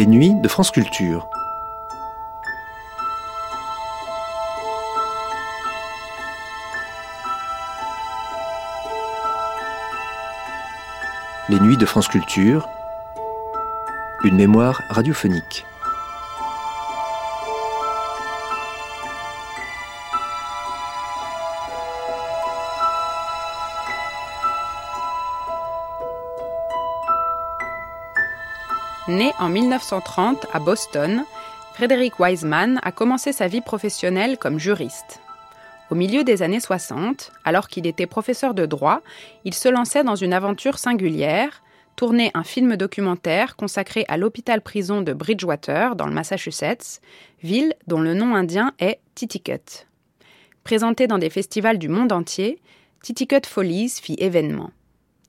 Les nuits de France Culture. Les nuits de France Culture. Une mémoire radiophonique. Né en 1930 à Boston, Frédéric Wiseman a commencé sa vie professionnelle comme juriste. Au milieu des années 60, alors qu'il était professeur de droit, il se lançait dans une aventure singulière, tourner un film documentaire consacré à l'hôpital-prison de Bridgewater, dans le Massachusetts, ville dont le nom indien est Titicut. Présenté dans des festivals du monde entier, Titicut Follies fit événement.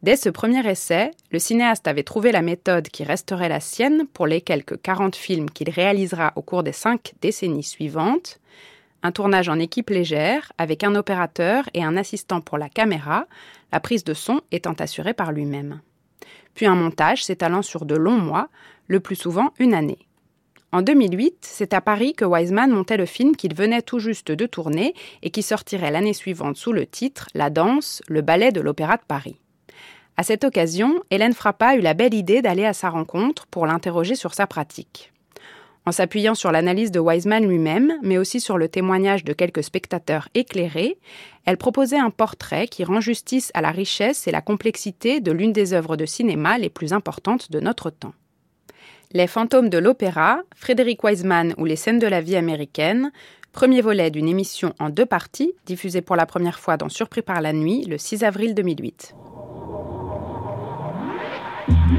Dès ce premier essai, le cinéaste avait trouvé la méthode qui resterait la sienne pour les quelques 40 films qu'il réalisera au cours des cinq décennies suivantes. Un tournage en équipe légère, avec un opérateur et un assistant pour la caméra, la prise de son étant assurée par lui-même. Puis un montage s'étalant sur de longs mois, le plus souvent une année. En 2008, c'est à Paris que Wiseman montait le film qu'il venait tout juste de tourner et qui sortirait l'année suivante sous le titre La danse, le ballet de l'Opéra de Paris. À cette occasion, Hélène Frappa eut la belle idée d'aller à sa rencontre pour l'interroger sur sa pratique. En s'appuyant sur l'analyse de Wiseman lui-même, mais aussi sur le témoignage de quelques spectateurs éclairés, elle proposait un portrait qui rend justice à la richesse et la complexité de l'une des œuvres de cinéma les plus importantes de notre temps. Les fantômes de l'opéra, Frédéric Wiseman ou les scènes de la vie américaine, premier volet d'une émission en deux parties, diffusée pour la première fois dans Surpris par la nuit le 6 avril 2008.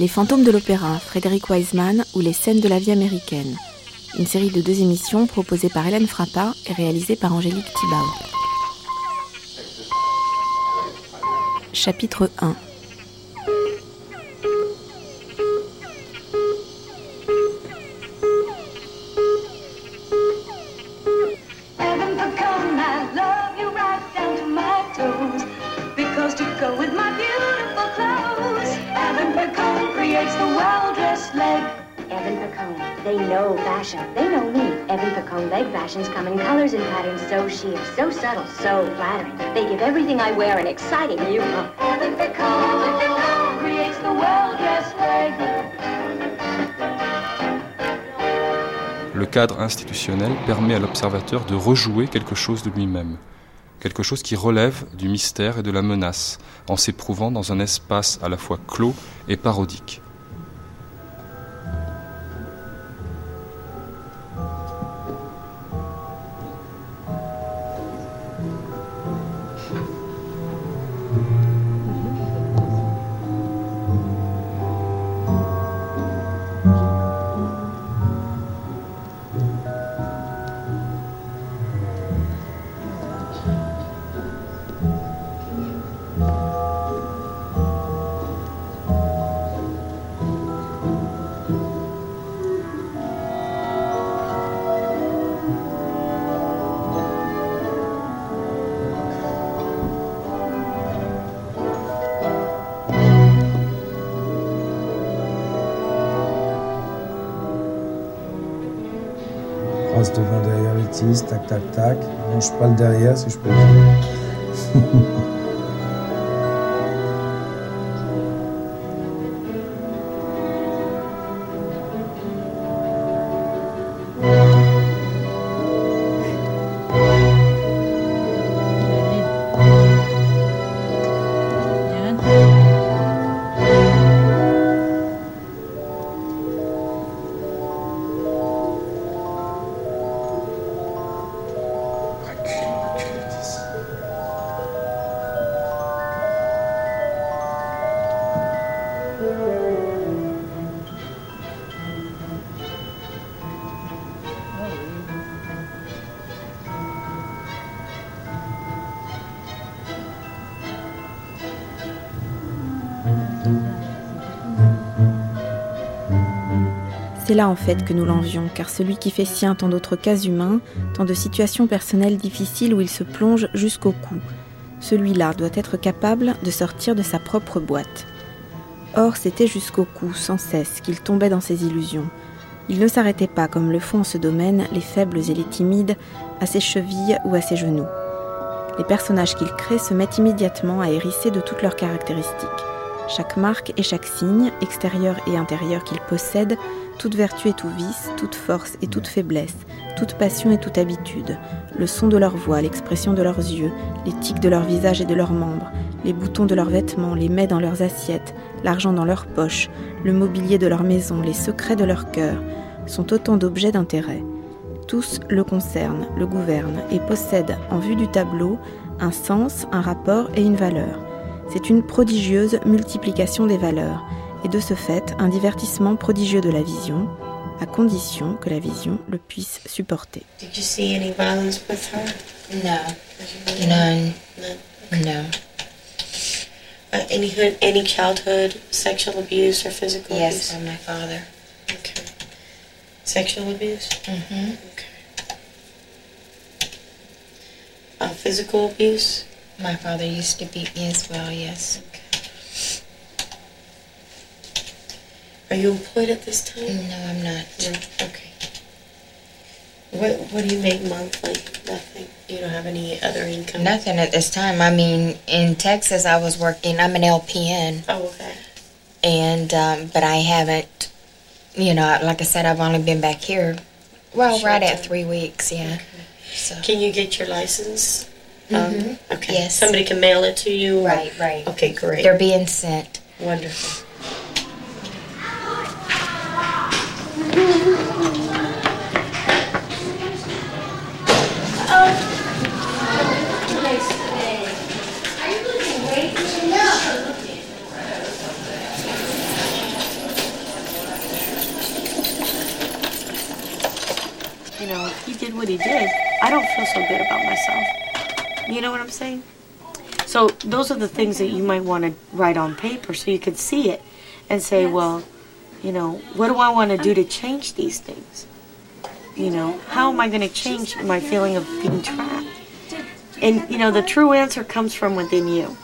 Les fantômes de l'opéra, Frédéric Wiseman ou les scènes de la vie américaine. Une série de deux émissions proposées par Hélène Frappa et réalisée par Angélique Thibau. Chapitre 1 so subtle, so flattering. They give everything I wear an exciting new look. Creates the well-dressed. Le cadre institutionnel permet à l'observateur de rejouer quelque chose de lui-même, quelque chose qui relève du mystère et de la menace, en s'éprouvant dans un espace à la fois clos et parodique. Tac tac tac. Mange pas le derrière si je peux. C'est là en fait que nous l'envions, car celui qui fait sien tant d'autres cas humains, tant de situations personnelles difficiles où il se plonge jusqu'au cou, celui-là doit être capable de sortir de sa propre boîte. Or, c'était jusqu'au cou, sans cesse, qu'il tombait dans ses illusions. Il ne s'arrêtait pas, comme le font en ce domaine les faibles et les timides, à ses chevilles ou à ses genoux. Les personnages qu'il crée se mettent immédiatement à hérisser de toutes leurs caractéristiques. Chaque marque et chaque signe, extérieur et intérieur qu'il possède, toute vertu et tout vice, toute force et toute faiblesse, toute passion et toute habitude, le son de leur voix, l'expression de leurs yeux, les tics de leur visage et de leurs membres, les boutons de leurs vêtements, les mets dans leurs assiettes, l'argent dans leurs poches, le mobilier de leur maison, les secrets de leur cœur, sont autant d'objets d'intérêt. Tous le concernent, le gouvernent et possèdent, en vue du tableau, un sens, un rapport et une valeur. C'est une prodigieuse multiplication des valeurs, et de ce fait un divertissement prodigieux de la vision, à condition que la vision le puisse supporter. Did you see any violence with her? No. None. No. Uh, any any childhood sexual abuse or physical Yes, abuse? from my father. Okay. Sexual abuse? Mm-hmm. Okay. Uh, physical abuse? My father used to beat me as well, yes. Are you employed at this time? No, I'm not. No. Okay. What What do you make monthly? Nothing. You don't have any other income. Nothing at this time. I mean, in Texas, I was working. I'm an LPN, Oh, okay. and um, but I haven't. You know, like I said, I've only been back here. Well, Short right at three weeks. Yeah. So. Can you get your license? Um, Mhm. okay. Yes. Somebody can mail it to you. or- Right, right. Okay, great. They're being sent. Wonderful. you know, he did what he did, I don't feel so good about myself. You know what I'm saying? So those are the things that you might want to write on paper so you could see it and say, well, you know, what do I want to do to change these things? You know, how am I going to change my feeling of being trapped? And, you know, the true answer comes from within you.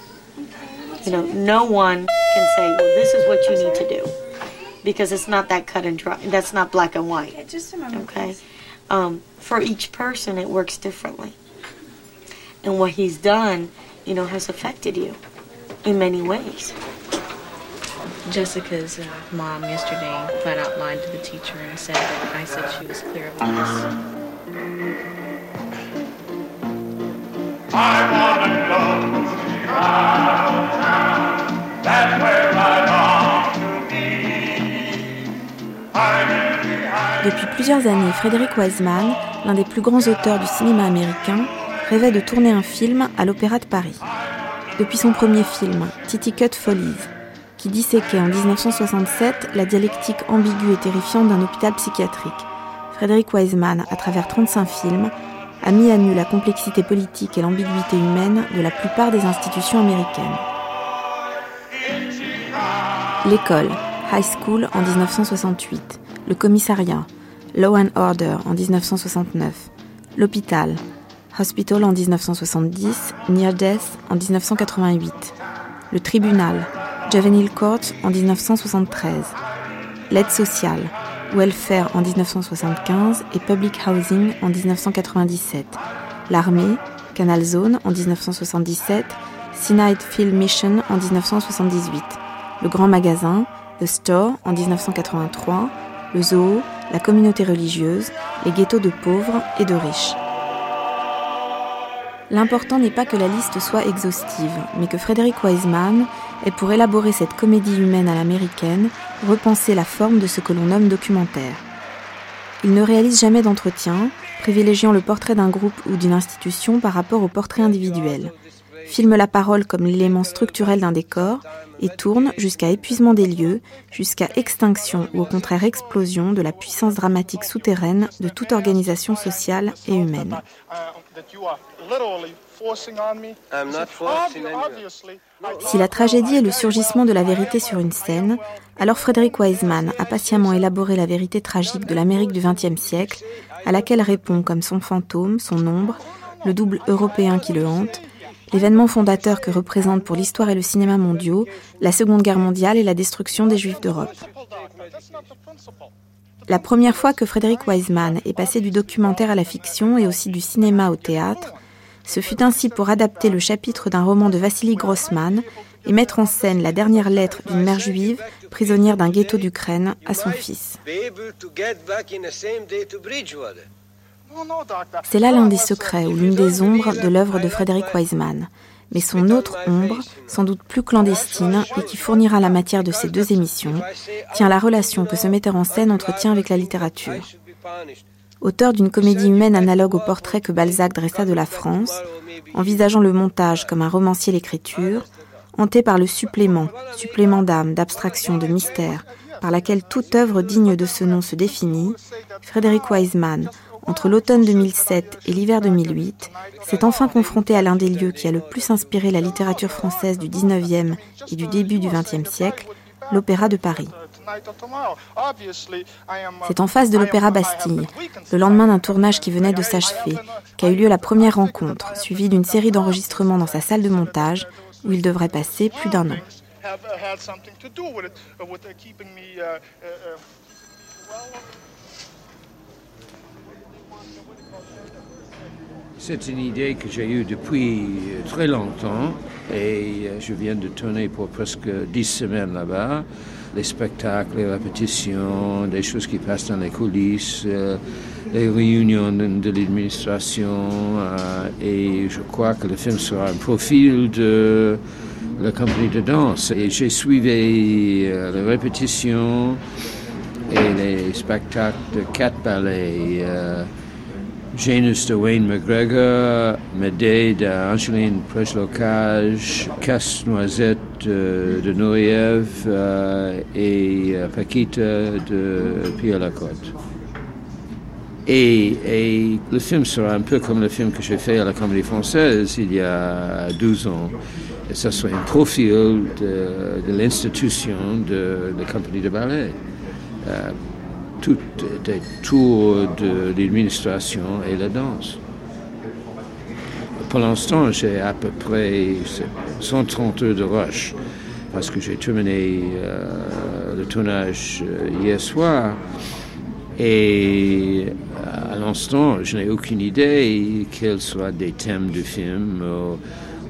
You know, no one can say, well, this is what you need to do. Because it's not that cut and dry. That's not black and white. Just a moment. Okay. Um, for each person, it works differently. And what he's done, you know, has affected you in many ways. Jessica's uh, mom yesterday flat out lied to the teacher and said that I said she was clear of this. Depuis plusieurs années, Frédéric Wiseman, l'un des plus grands auteurs du cinéma américain, rêvait de tourner un film à l'Opéra de Paris. Depuis son premier film, Titicut Follies, qui disséquait en 1967 la dialectique ambiguë et terrifiante d'un hôpital psychiatrique, Frédéric Wiseman, à travers 35 films, a mis à nu la complexité politique et l'ambiguïté humaine de la plupart des institutions américaines. L'école, High School en 1968, le commissariat, Law and Order en 1969, l'hôpital, Hospital en 1970, Near Death en 1988, le tribunal, Juvenile Court en 1973, l'aide sociale, Welfare en 1975 et Public Housing en 1997, l'armée, Canal Zone en 1977, Cyanide Field Mission en 1978, le grand magasin, The Store en 1983, le zoo, la communauté religieuse, les ghettos de pauvres et de riches. L'important n'est pas que la liste soit exhaustive, mais que Frédéric Wiseman ait pour élaborer cette comédie humaine à l'américaine repensé la forme de ce que l'on nomme documentaire. Il ne réalise jamais d'entretien, privilégiant le portrait d'un groupe ou d'une institution par rapport au portrait individuel. filme la parole comme l'élément structurel d'un décor et tourne jusqu'à épuisement des lieux, jusqu'à extinction ou au contraire explosion de la puissance dramatique souterraine de toute organisation sociale et humaine. Si la tragédie est le surgissement de la vérité sur une scène, alors Frédéric Wiseman a patiemment élaboré la vérité tragique de l'Amérique du XXe siècle, à laquelle répond comme son fantôme, son ombre, le double européen qui le hante, l'événement fondateur que représente pour l'histoire et le cinéma mondiaux la Seconde Guerre mondiale et la destruction des Juifs d'Europe. La première fois que Frédéric Wiseman est passé du documentaire à la fiction et aussi du cinéma au théâtre, ce fut ainsi pour adapter le chapitre d'un roman de Vassili Grossman et mettre en scène la dernière lettre d'une mère juive, prisonnière d'un ghetto d'Ukraine, à son fils. C'est là l'un des secrets ou l'une des ombres de l'œuvre de Frédéric Wiseman. Mais son autre ombre, sans doute plus clandestine et qui fournira la matière de ces deux émissions, tient la relation que ce metteur en scène entretient avec la littérature. Auteur d'une comédie humaine analogue au portrait que Balzac dressa de la France, envisageant le montage comme un romancier l'écriture, hanté par le supplément, supplément d'âme, d'abstraction, de mystère, par laquelle toute œuvre digne de ce nom se définit, Frédéric Wiseman, entre l'automne 2007 et l'hiver 2008, s'est enfin confronté à l'un des lieux qui a le plus inspiré la littérature française du 19e et du début du 20e siècle, l'Opéra de Paris. C'est en face de l'Opéra Bastille, le lendemain d'un tournage qui venait de s'achever, qu'a eu lieu la première rencontre, suivie d'une série d'enregistrements dans sa salle de montage, où il devrait passer plus d'un an. C'est une idée que j'ai eue depuis très longtemps et je viens de tourner pour presque dix semaines là-bas. Les spectacles, les répétitions, des choses qui passent dans les coulisses, euh, les réunions de, l'administration euh, et je crois que le film sera un profil de la compagnie de danse. Et j'ai suivi euh, les répétitions et les spectacles de quatre ballets. Janus de Wayne McGregor, Médée d'Angeline Preslocage, Casse-Noisette de, de Nouriev euh, et euh, Paquita de Pierre Lacotte. Et, le film sera un peu comme le film que j'ai fait à la Comédie Française il y a 12 ans. Et ça sera un profil de, de l'institution de la compagnie de ballet. Euh, tout est autour de l'administration et la danse. Pour l'instant, j'ai à peu près 130 heures de rush parce que j'ai terminé euh, le tournage euh, hier soir. Et euh, à l'instant, je n'ai aucune idée quels soient des thèmes du film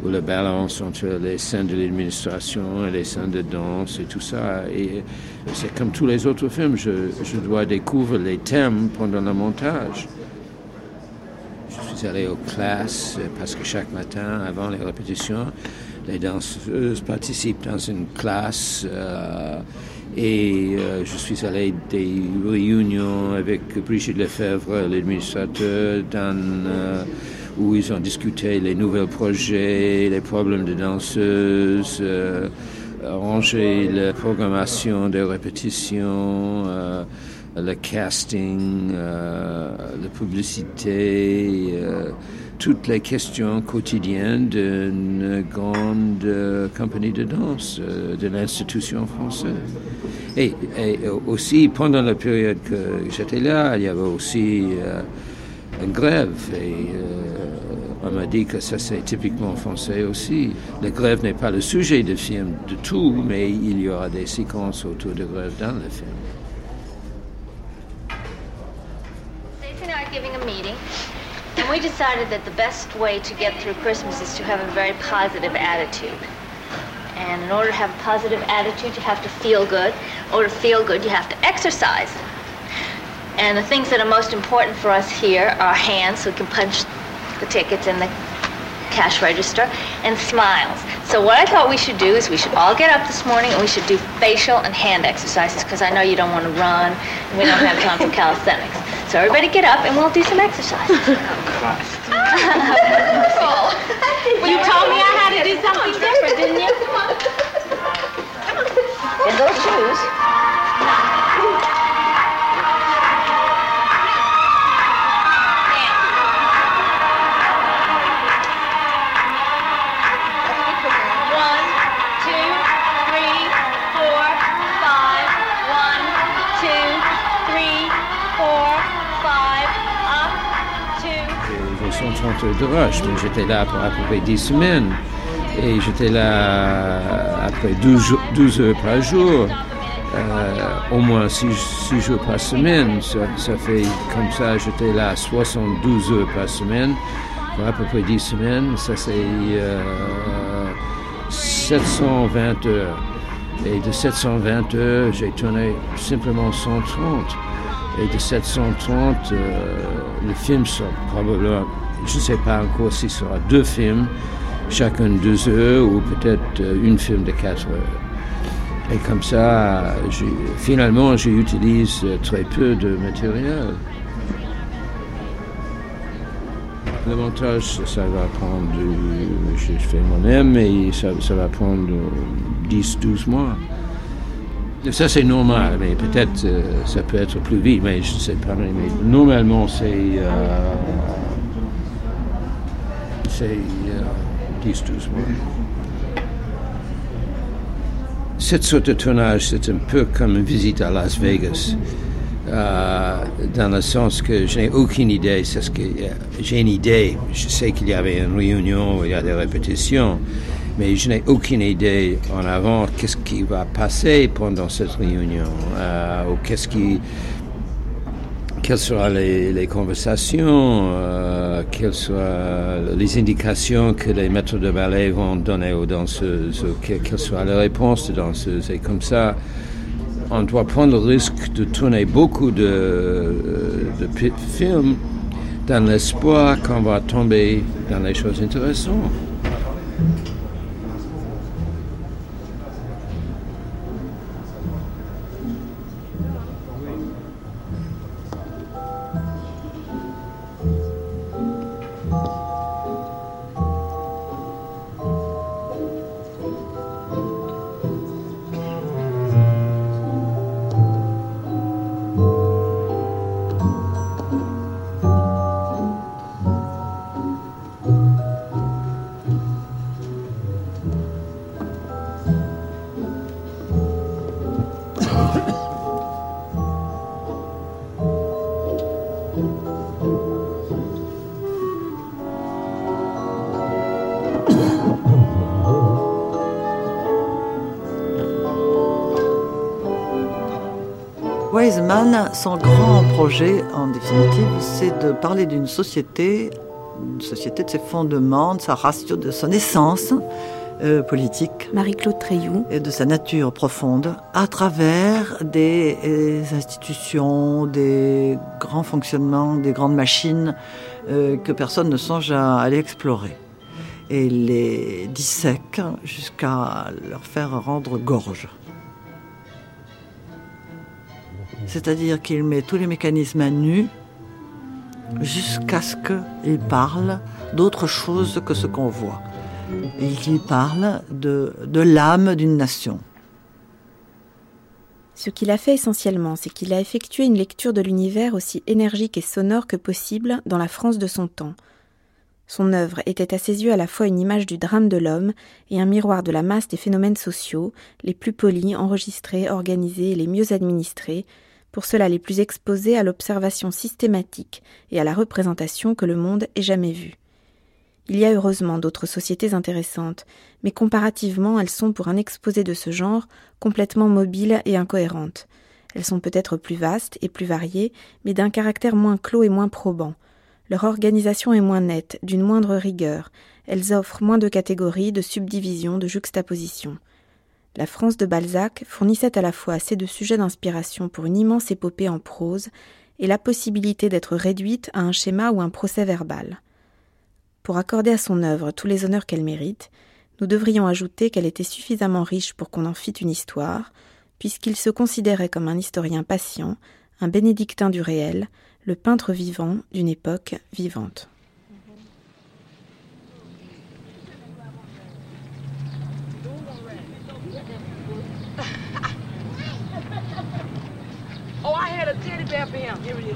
la balance entre les scènes de l'administration et les scènes de danse et tout ça. Et c'est comme tous les autres films, je, dois découvrir les thèmes pendant le montage. Je suis allé aux classes parce que chaque matin, avant les répétitions, les danseuses participent dans une classe. Euh, et euh, je suis allé à des réunions avec Brigitte Lefebvre, l'administrateur, dans euh, où ils ont discuté les nouveaux projets, les problèmes de danseuses, euh, la programmation des répétitions, euh, le casting, euh, la publicité, euh, toutes les questions quotidiennes d'une grande compagnie de danse de l'institution française. Et, et, aussi, pendant la période que j'étais là, il y avait aussi grève. Et on m'a dit que ça c'est typiquement français aussi. La grève n'est pas le sujet du film de tout, mais il y aura des séquences autour de grève dans le film. And we decided that the best way to get through Christmas is to have a very positive attitude. And in order to have a positive attitude, you have to feel good. In order to feel good, you have to exercise. And the things that are most important for us here are hands, so we can punch the tickets in the cash register, and smiles. So what I thought we should do is we should all get up this morning and we should do facial and hand exercises because I know you don't want to run and we don't have time for calisthenics. So everybody get up and we'll do some exercises. Oh, you told me I had to to do something different, didn't you? In those shoes. Two. Ils sont 30 de rush, donc j'étais là pour à peu près 10 semaines. Et j'étais là après 12, jours- 12 heures par jour, euh, au moins 6, jours par semaine. Ça, fait comme ça, j'étais là 72 heures par semaine, pour à peu près 10 semaines. Ça c'est euh, 720 heures. Et de 720 heures, j'ai tourné simplement 130. Et de 730, euh, le film sera probablement, je ne sais pas encore s'il sera deux films, chacun deux heures, ou peut-être euh, une film de quatre heures. Et comme ça, j'ai- finalement, j'utilise euh, très peu de matériel. Le montage, ça va prendre, euh, je je fais moi-même, et ça, ça va prendre euh, 10-12 mois. Ça, c'est normal, mais peut-être euh, ça peut être plus vite, mais je ne sais pas. Mais, mais normalement, c'est euh, c'est euh, 10-12 mois. Cette sorte de tournage, c'est un peu comme une visite à Las Vegas, euh, dans le sens que je n'ai aucune idée. C'est ce que euh, j'ai une idée. Je sais qu'il y avait une réunion, il y a des répétitions, mais je n'ai aucune idée en avant qu'est-ce qui va passer pendant cette réunion, euh, ou qu'est-ce qui, quelles seront les, les conversations, euh, quelles seront les indications que les maîtres de ballet vont donner aux danseuses, quelles seront les réponses des danseuses. Et comme ça, on doit prendre le risque de tourner beaucoup de, de pi- films dans l'espoir qu'on va tomber dans des choses intéressantes. Wiseman, son grand projet, en définitive, c'est de parler d'une société, une société de ses fondements, de sa ratio, de son essence euh, politique. Marie-Claude Treilloux. Et de sa nature profonde, à travers des, euh, institutions, des grands fonctionnements, des grandes machines euh, que personne ne songe à aller explorer. Et les dissèque jusqu'à leur faire rendre gorge. C'est-à-dire qu'il met tous les mécanismes à nu jusqu'à ce qu'il parle d'autre chose que ce qu'on voit. Et qu'il parle de, de l'âme d'une nation. Ce qu'il a fait essentiellement, c'est qu'il a effectué une lecture de l'univers aussi énergique et sonore que possible dans la France de son temps. Son œuvre était à ses yeux à la fois une image du drame de l'homme et un miroir de la masse des phénomènes sociaux, les plus polis, enregistrés, organisés et les mieux administrés, cela les plus exposés à l'observation systématique et à la représentation que le monde ait jamais vue. Il y a heureusement d'autres sociétés intéressantes, mais comparativement elles sont pour un exposé de ce genre complètement mobiles et incohérentes. Elles sont peut-être plus vastes et plus variées, mais d'un caractère moins clos et moins probant. Leur organisation est moins nette, d'une moindre rigueur, elles offrent moins de catégories, de subdivisions, de juxtapositions. La France de Balzac fournissait à la fois assez de sujets d'inspiration pour une immense épopée en prose et la possibilité d'être réduite à un schéma ou un procès verbal. Pour accorder à son œuvre tous les honneurs qu'elle mérite, nous devrions ajouter qu'elle était suffisamment riche pour qu'on en fît une histoire, puisqu'il se considérait comme un historien patient, un bénédictin du réel, le peintre vivant d'une époque vivante. Get a teddy bear for him. Here it is. This is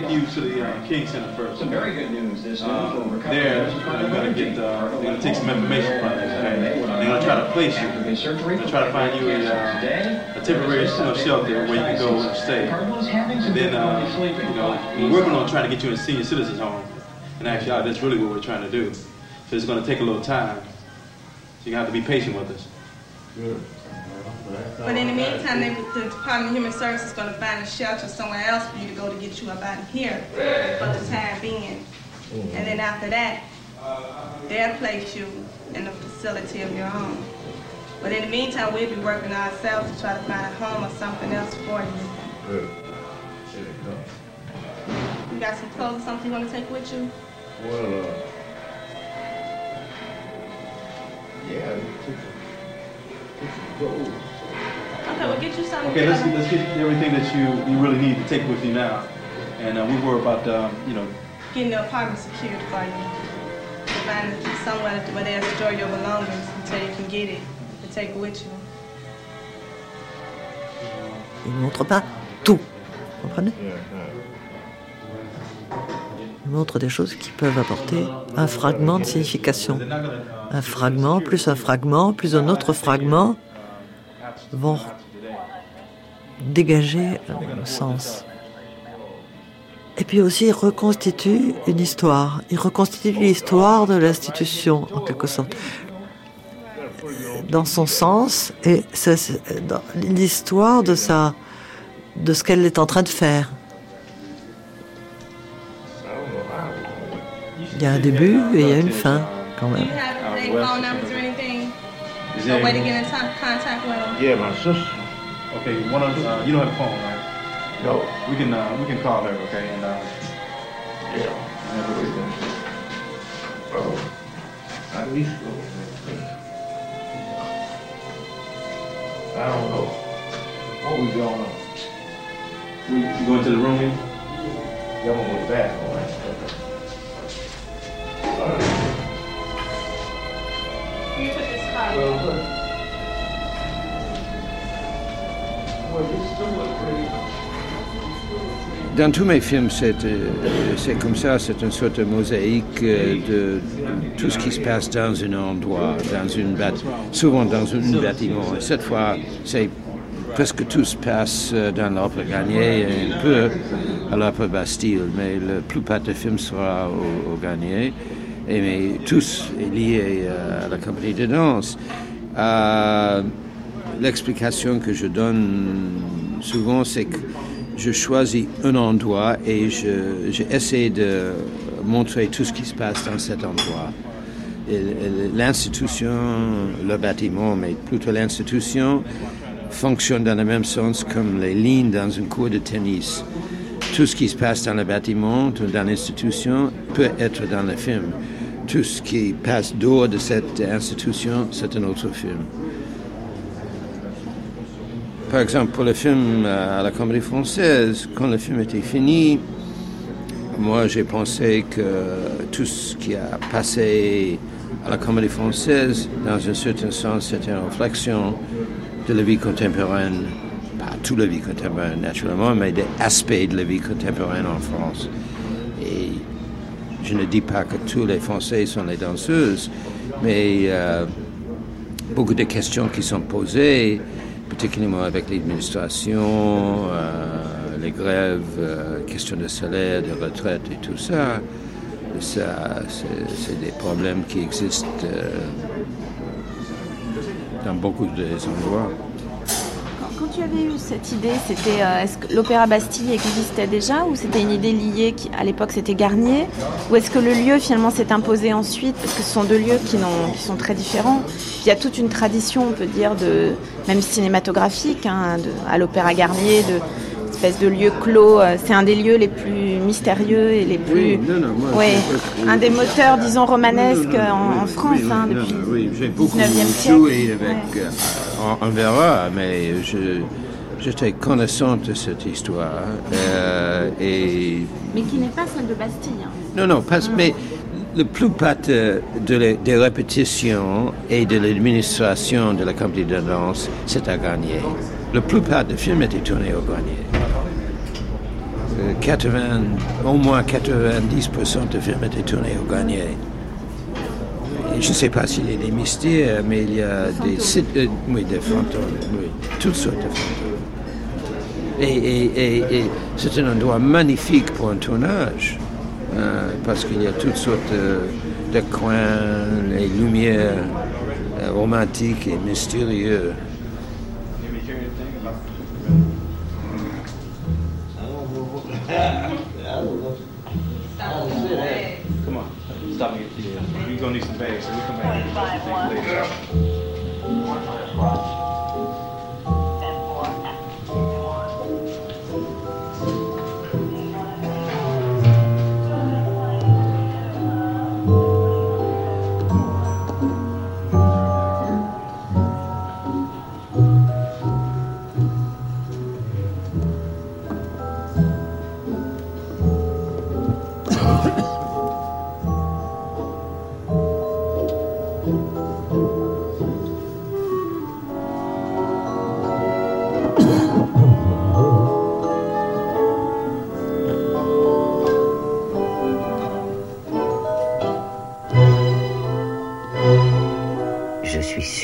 take you to the uh, King Center first. Some very good news. This uh, there, we're going to get. Uh, we're going to take some information from you. Okay? They're going to try to place you. They're going to try to find you a, uh, a temporary you know, shelter where you can go and stay. And then, uh, you know, we're working on trying to get you in a senior citizens home. And actually, that's really what we're trying to do. So it's going to take a little time. So you have to be patient with us. Good. But in the meantime, they, the Department of Human Services is going to find a shelter somewhere else for you to go to get you up out of here for the time being. And then after that, they'll place you in a facility of your own. But in the meantime, we'll be working ourselves to try to find a home or something else for you. You got some clothes or something you want to take with you? Well, uh, yeah, took some clothes. Okay, we'll get you something. Okay, let's, let's get everything that you, you really need to take with you now. And uh, we were about, um, you know, Getting the apartment secured for you. To find somewhere where they'll store your belongings until you can get it to take it with you. Il ne montre pas tout. Vous comprenez Il montre des choses qui peuvent apporter un fragment de signification. Un fragment, plus un fragment, plus un autre fragment vont dégager un sens. Et puis aussi, il reconstitue une histoire. Il reconstitue l'histoire de l'institution, en quelque sorte. Dans son sens, et l'histoire de sa, de ce qu'elle est en train de faire. Il y a un début et il y a une fin, quand même. Yeah, my sister. Okay, one of uh, you don't have a phone, right? No. We can uh, we can call her, okay? And uh, yeah. I at least go. I don't know. What we going on? We you go into the room here. Yeah, I'm gonna go back, all right? All right. You put this card. Well, Dans tous mes films, c'est euh, comme ça, c'est une sorte de mosaïque euh, de tout ce qui se passe dans un endroit, dans une souvent dans un bâtiment. Et cette fois, c'est presque tout se passe euh, dans l'Opéra Garnier et un peu à l'Opéra Bastille, mais la plupart des films sera au, au. Et mais tous est lié à la compagnie de danse. L'explication que je donne souvent, c'est que je choisis un endroit et je- j'essaie de montrer tout ce qui se passe dans cet endroit. L'institution, le bâtiment, mais plutôt l'institution, fonctionne dans le même sens comme les lignes dans une cour de tennis. Tout ce qui se passe dans le bâtiment, dans l'institution, peut être dans le film. Tout ce qui passe dehors de cette institution, c'est un autre film. Par exemple, pour le film euh, à la Comédie Française, quand le film était fini, moi j'ai pensé que tout ce qui a passé à la Comédie Française, dans un certain sens, c'était une réflexion de la vie contemporaine, pas toute la vie contemporaine naturellement, mais des aspects de la vie contemporaine en France. Et je ne dis pas que tous les Français sont les danseuses, mais euh, beaucoup de questions qui sont posées, particulièrement avec l'administration, euh, les grèves, euh, questions de salaire, de retraite et tout ça. ça c'est, des problèmes qui existent euh, dans beaucoup d'endroits. Quand tu avais eu cette idée, c'était euh, est-ce que l'Opéra Bastille existait déjà ou c'était une idée liée qui, à l'époque c'était Garnier ou est-ce que le lieu finalement s'est imposé ensuite parce que ce sont deux lieux qui, sont très différents. Il y a toute une tradition, on peut dire, de même cinématographique hein, de- à l'Opéra Garnier, de espèce de lieu clos. euh, C'est un des lieux les plus mystérieux et les plus, Oui, non, non, moi, ouais, je- un des moteurs, disons, romanesques Non, en, France oui, hein, depuis beaucoup 19e siècle. joué avec. euh, on, on verra, mais je, j'étais connaissante de cette histoire. euh, et Mais qui n'est pas celle de Bastille. hein. non, non, parce, mais la plupart de- de les- des répétitions et de l'administration de la compagnie de danse, c'est à gagner. La plupart des films étaient tournés au grenier. Euh, 80, au moins 90% des films étaient tournés au grenier. Et je ne sais pas s'il y a des mystères, mais il y a des sites, euh, oui, des fantômes, oui, toutes sortes de fantômes. Et, et- et- et c'est un endroit magnifique pour un tournage, euh, parce qu'il y a toutes sortes de, de coins, les lumières euh, romantiques et mystérieuses.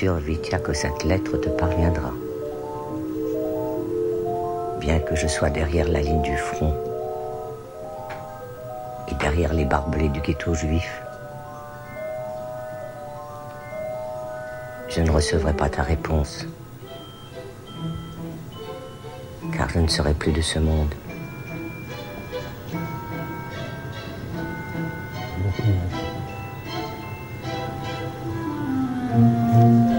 Sûr, Vitya, que cette lettre te parviendra. Bien que je sois derrière la ligne du front et derrière les barbelés du ghetto juif, je ne recevrai pas ta réponse, car je ne serai plus de ce monde. six,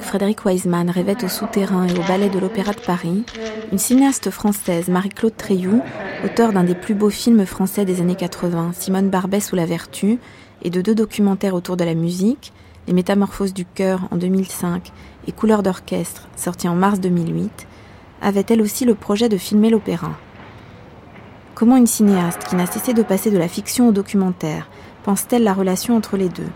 Frédéric Wiseman rêvait au souterrain et au ballet de l'Opéra de Paris, une cinéaste française, Marie-Claude Treilloux, auteure d'un des plus beaux films français des années 80, Simone Barbès ou La Vertu, et de deux documentaires autour de la musique, Les Métamorphoses du cœur en 2005 et Couleurs d'orchestre, sorti en mars 2008, avait elle aussi le projet de filmer l'opéra. Comment une cinéaste qui n'a cessé de passer de la fiction au documentaire pense-t-elle la relation entre les deux?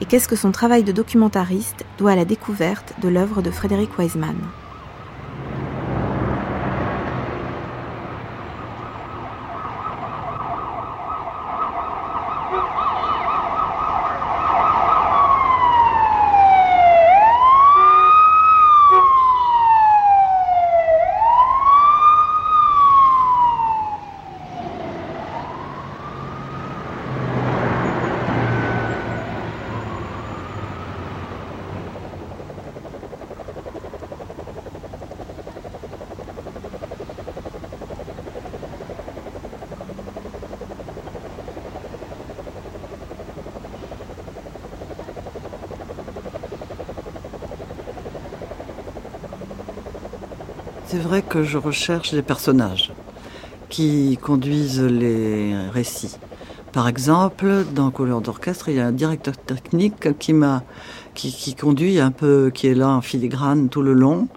Et qu'est-ce que son travail de documentariste doit à la découverte de l'œuvre de Frédéric Wiseman vrai que je recherche des personnages qui conduisent les récits. Par exemple, dans Couleur d'orchestre, il y a un directeur technique qui m'a, qui, conduit un peu, qui est là en filigrane tout le long,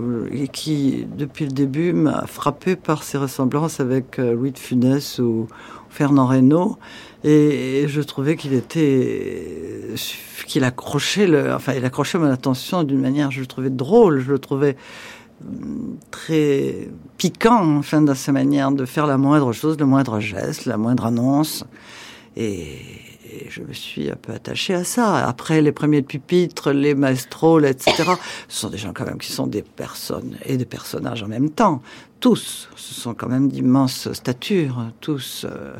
euh, et qui, depuis le début, m'a frappé par ses ressemblances avec euh, Louis de Funès ou Fernand Reynaud. Et, et je trouvais qu'il était, qu'il accrochait le, enfin, il accrochait mon attention d'une manière, je le trouvais drôle, je le trouvais très piquant, enfin, dans sa manière de faire la moindre chose, le moindre geste, la moindre annonce. Et, et je me suis un peu attachée à ça. Après, les premiers pupitres, les maestros, etc., ce sont des gens quand même qui sont des personnes et des personnages en même temps. Tous, ce sont quand même d'immenses statures, tous. euh.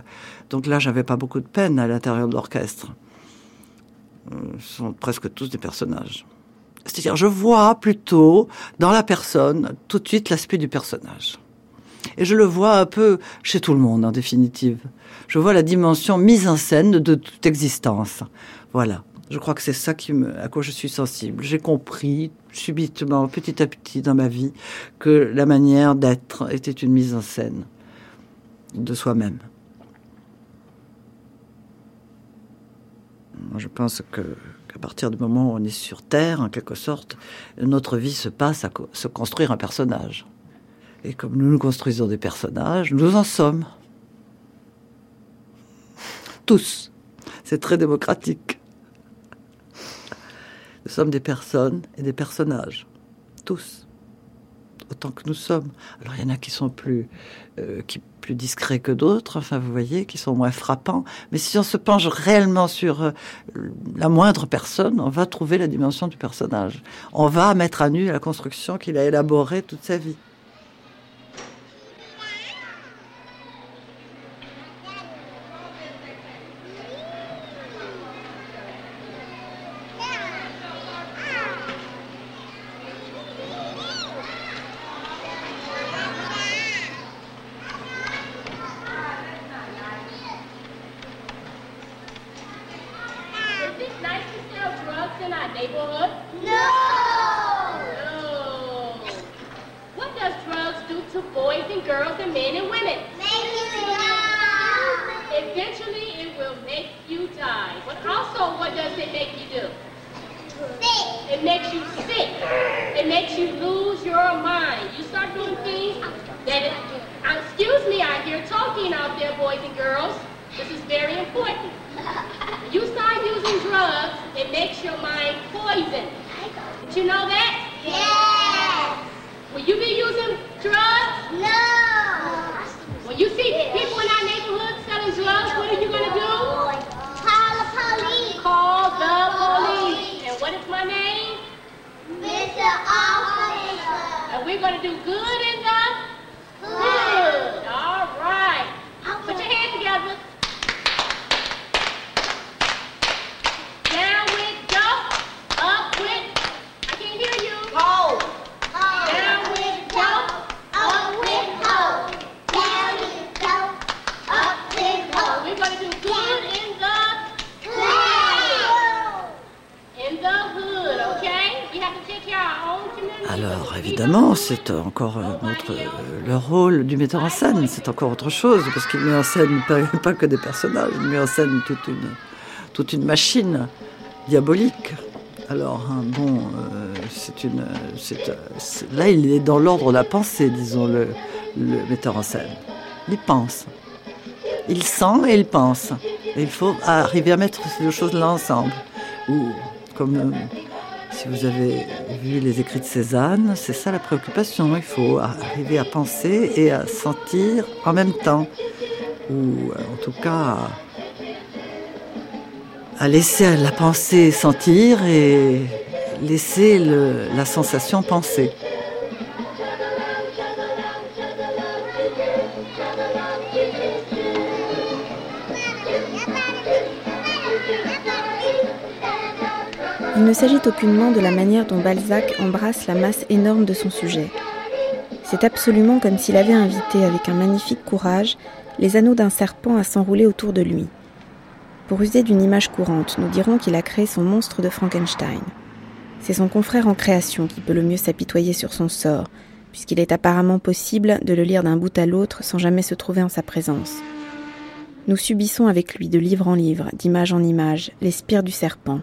Donc là, j'avais pas beaucoup de peine à l'intérieur de l'orchestre. Euh, Ce sont presque tous des personnages. C'est-à-dire, je vois plutôt dans la personne tout de suite l'aspect du personnage. Et je le vois un peu chez tout le monde, en définitive. Je vois la dimension mise en scène de toute existence. Voilà. Je crois que c'est ça qui me, à quoi je suis sensible. J'ai compris subitement, petit à petit dans ma vie, que la manière d'être était une mise en scène de soi-même. Je pense que qu'à partir du moment où on est sur Terre, en quelque sorte, notre vie se passe à se construire un personnage. Et comme nous nous construisons des personnages, nous en sommes. Tous. C'est très démocratique. Nous sommes des personnes et des personnages. Tous. Autant que nous sommes. Alors il y en a qui sont plus, euh, qui, plus discrets que d'autres, enfin vous voyez, qui sont moins frappants. Mais si on se penche réellement sur euh, la moindre personne, on va trouver la dimension du personnage. On va mettre à nu la construction qu'il a élaborée toute sa vie. Uh, excuse me, I hear talking out there, boys and girls. This is very important. You start using drugs, it makes your mind poison. Did you know that? Yes! Will you be using drugs? No! When you see people in our neighborhood selling drugs, what are you going to do? Call the police! Call the police. And what is my name? Mr. Officer! And we're going to do good in the good. All right. Évidemment, c'est encore un autre, euh, le rôle du metteur en scène, c'est encore autre chose, parce qu'il met en scène pas, que des personnages, il met en scène toute une, toute une machine diabolique. Alors hein, bon, euh, c'est une, euh, là il est dans l'ordre de la pensée, disons le, metteur en scène. Il pense, il sent et il pense. Il faut arriver à mettre ces deux choses-là ensemble. Ou comme euh, si vous avez vu les écrits de Cézanne, c'est ça la préoccupation. Il faut arriver à penser et à sentir en même temps. Ou euh, en tout cas, à, laisser la pensée sentir et laisser la sensation penser. Ne s'agit aucunement de la manière dont Balzac embrasse la masse énorme de son sujet. C'est absolument comme s'il avait invité avec un magnifique courage les anneaux d'un serpent à s'enrouler autour de lui. Pour user d'une image courante, nous dirons qu'il a créé son monstre de Frankenstein. C'est son confrère en création qui peut le mieux s'apitoyer sur son sort, puisqu'il est apparemment possible de le lire d'un bout à l'autre sans jamais se trouver en sa présence. Nous subissons avec lui de livre en livre, d'image en image, les spires du serpent,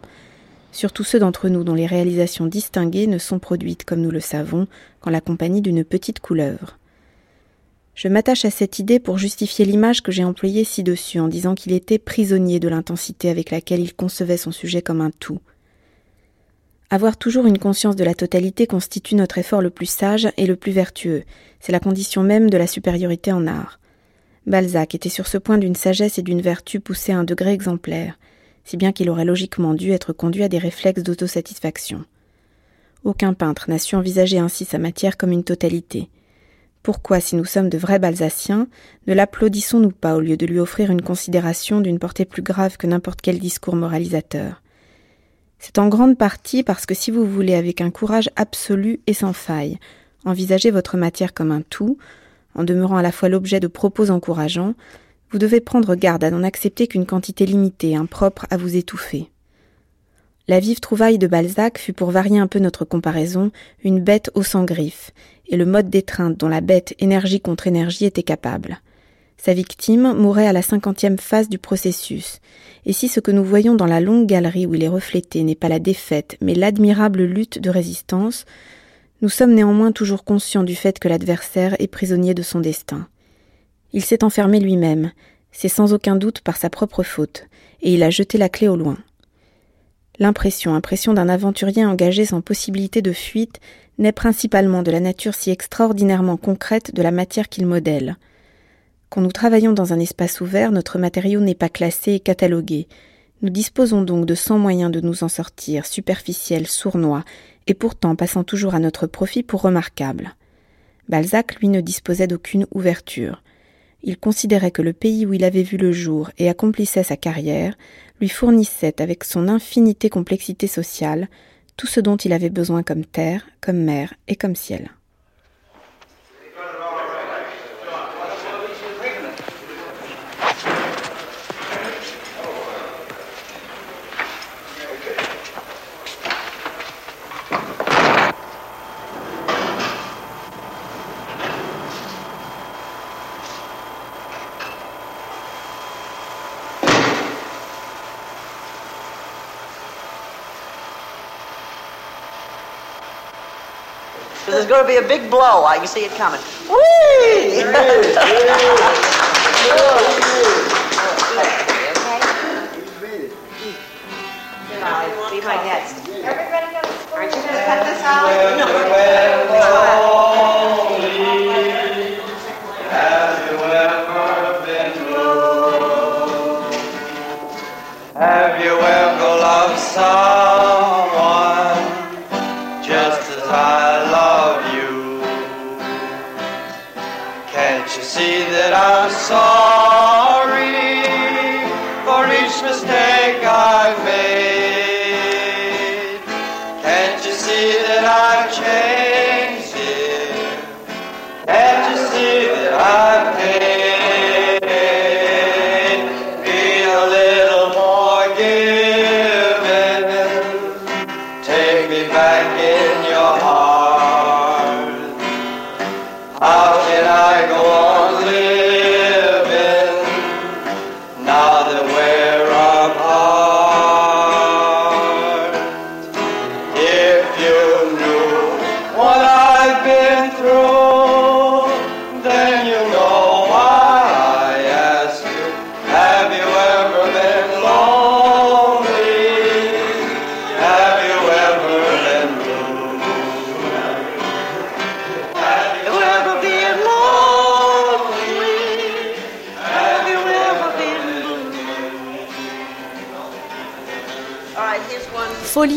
surtout ceux d'entre nous dont les réalisations distinguées ne sont produites, comme nous le savons, qu'en la compagnie d'une petite couleuvre. Je m'attache à cette idée pour justifier l'image que j'ai employée ci-dessus en disant qu'il était prisonnier de l'intensité avec laquelle il concevait son sujet comme un tout. Avoir toujours une conscience de la totalité constitue notre effort le plus sage et le plus vertueux. C'est la condition même de la supériorité en art. Balzac était sur ce point d'une sagesse et d'une vertu poussée à un degré exemplaire, si bien qu'il aurait logiquement dû être conduit à des réflexes d'autosatisfaction. Aucun peintre n'a su envisager ainsi sa matière comme une totalité. Pourquoi, si nous sommes de vrais Balsaciens, ne l'applaudissons-nous pas au lieu de lui offrir une considération d'une portée plus grave que n'importe quel discours moralisateur? C'est en grande partie parce que si vous voulez, avec un courage absolu et sans faille, envisager votre matière comme un tout, en demeurant à la fois l'objet de propos encourageants, vous devez prendre garde à n'en accepter qu'une quantité limitée, impropre à vous étouffer. La vive trouvaille de Balzac fut, pour varier un peu notre comparaison, une bête aux sang griffes, et le mode d'étreinte dont la bête énergie contre énergie était capable. Sa victime mourait à la cinquantième phase du processus, et si ce que nous voyons dans la longue galerie où il est reflété n'est pas la défaite, mais l'admirable lutte de résistance, nous sommes néanmoins toujours conscients du fait que l'adversaire est prisonnier de son destin. Il s'est enfermé lui-même, c'est sans aucun doute par sa propre faute, et il a jeté la clé au loin. L'impression, impression d'un aventurier engagé sans possibilité de fuite, naît principalement de la nature si extraordinairement concrète de la matière qu'il modèle. Quand nous travaillons dans un espace ouvert, notre matériau n'est pas classé et catalogué. Nous disposons donc de cent moyens de nous en sortir, superficiels, sournois, et pourtant passant toujours à notre profit pour remarquables. Balzac, lui, ne disposait d'aucune ouverture. Il considérait que le pays où il avait vu le jour et accomplissait sa carrière lui fournissait, avec son infinité complexité sociale, tout ce dont il avait besoin comme terre, comme mer et comme ciel. There's going to be a big blow. I can see it coming. Whee! Be my guest. Everybody. Aren't you going to cut this out? No.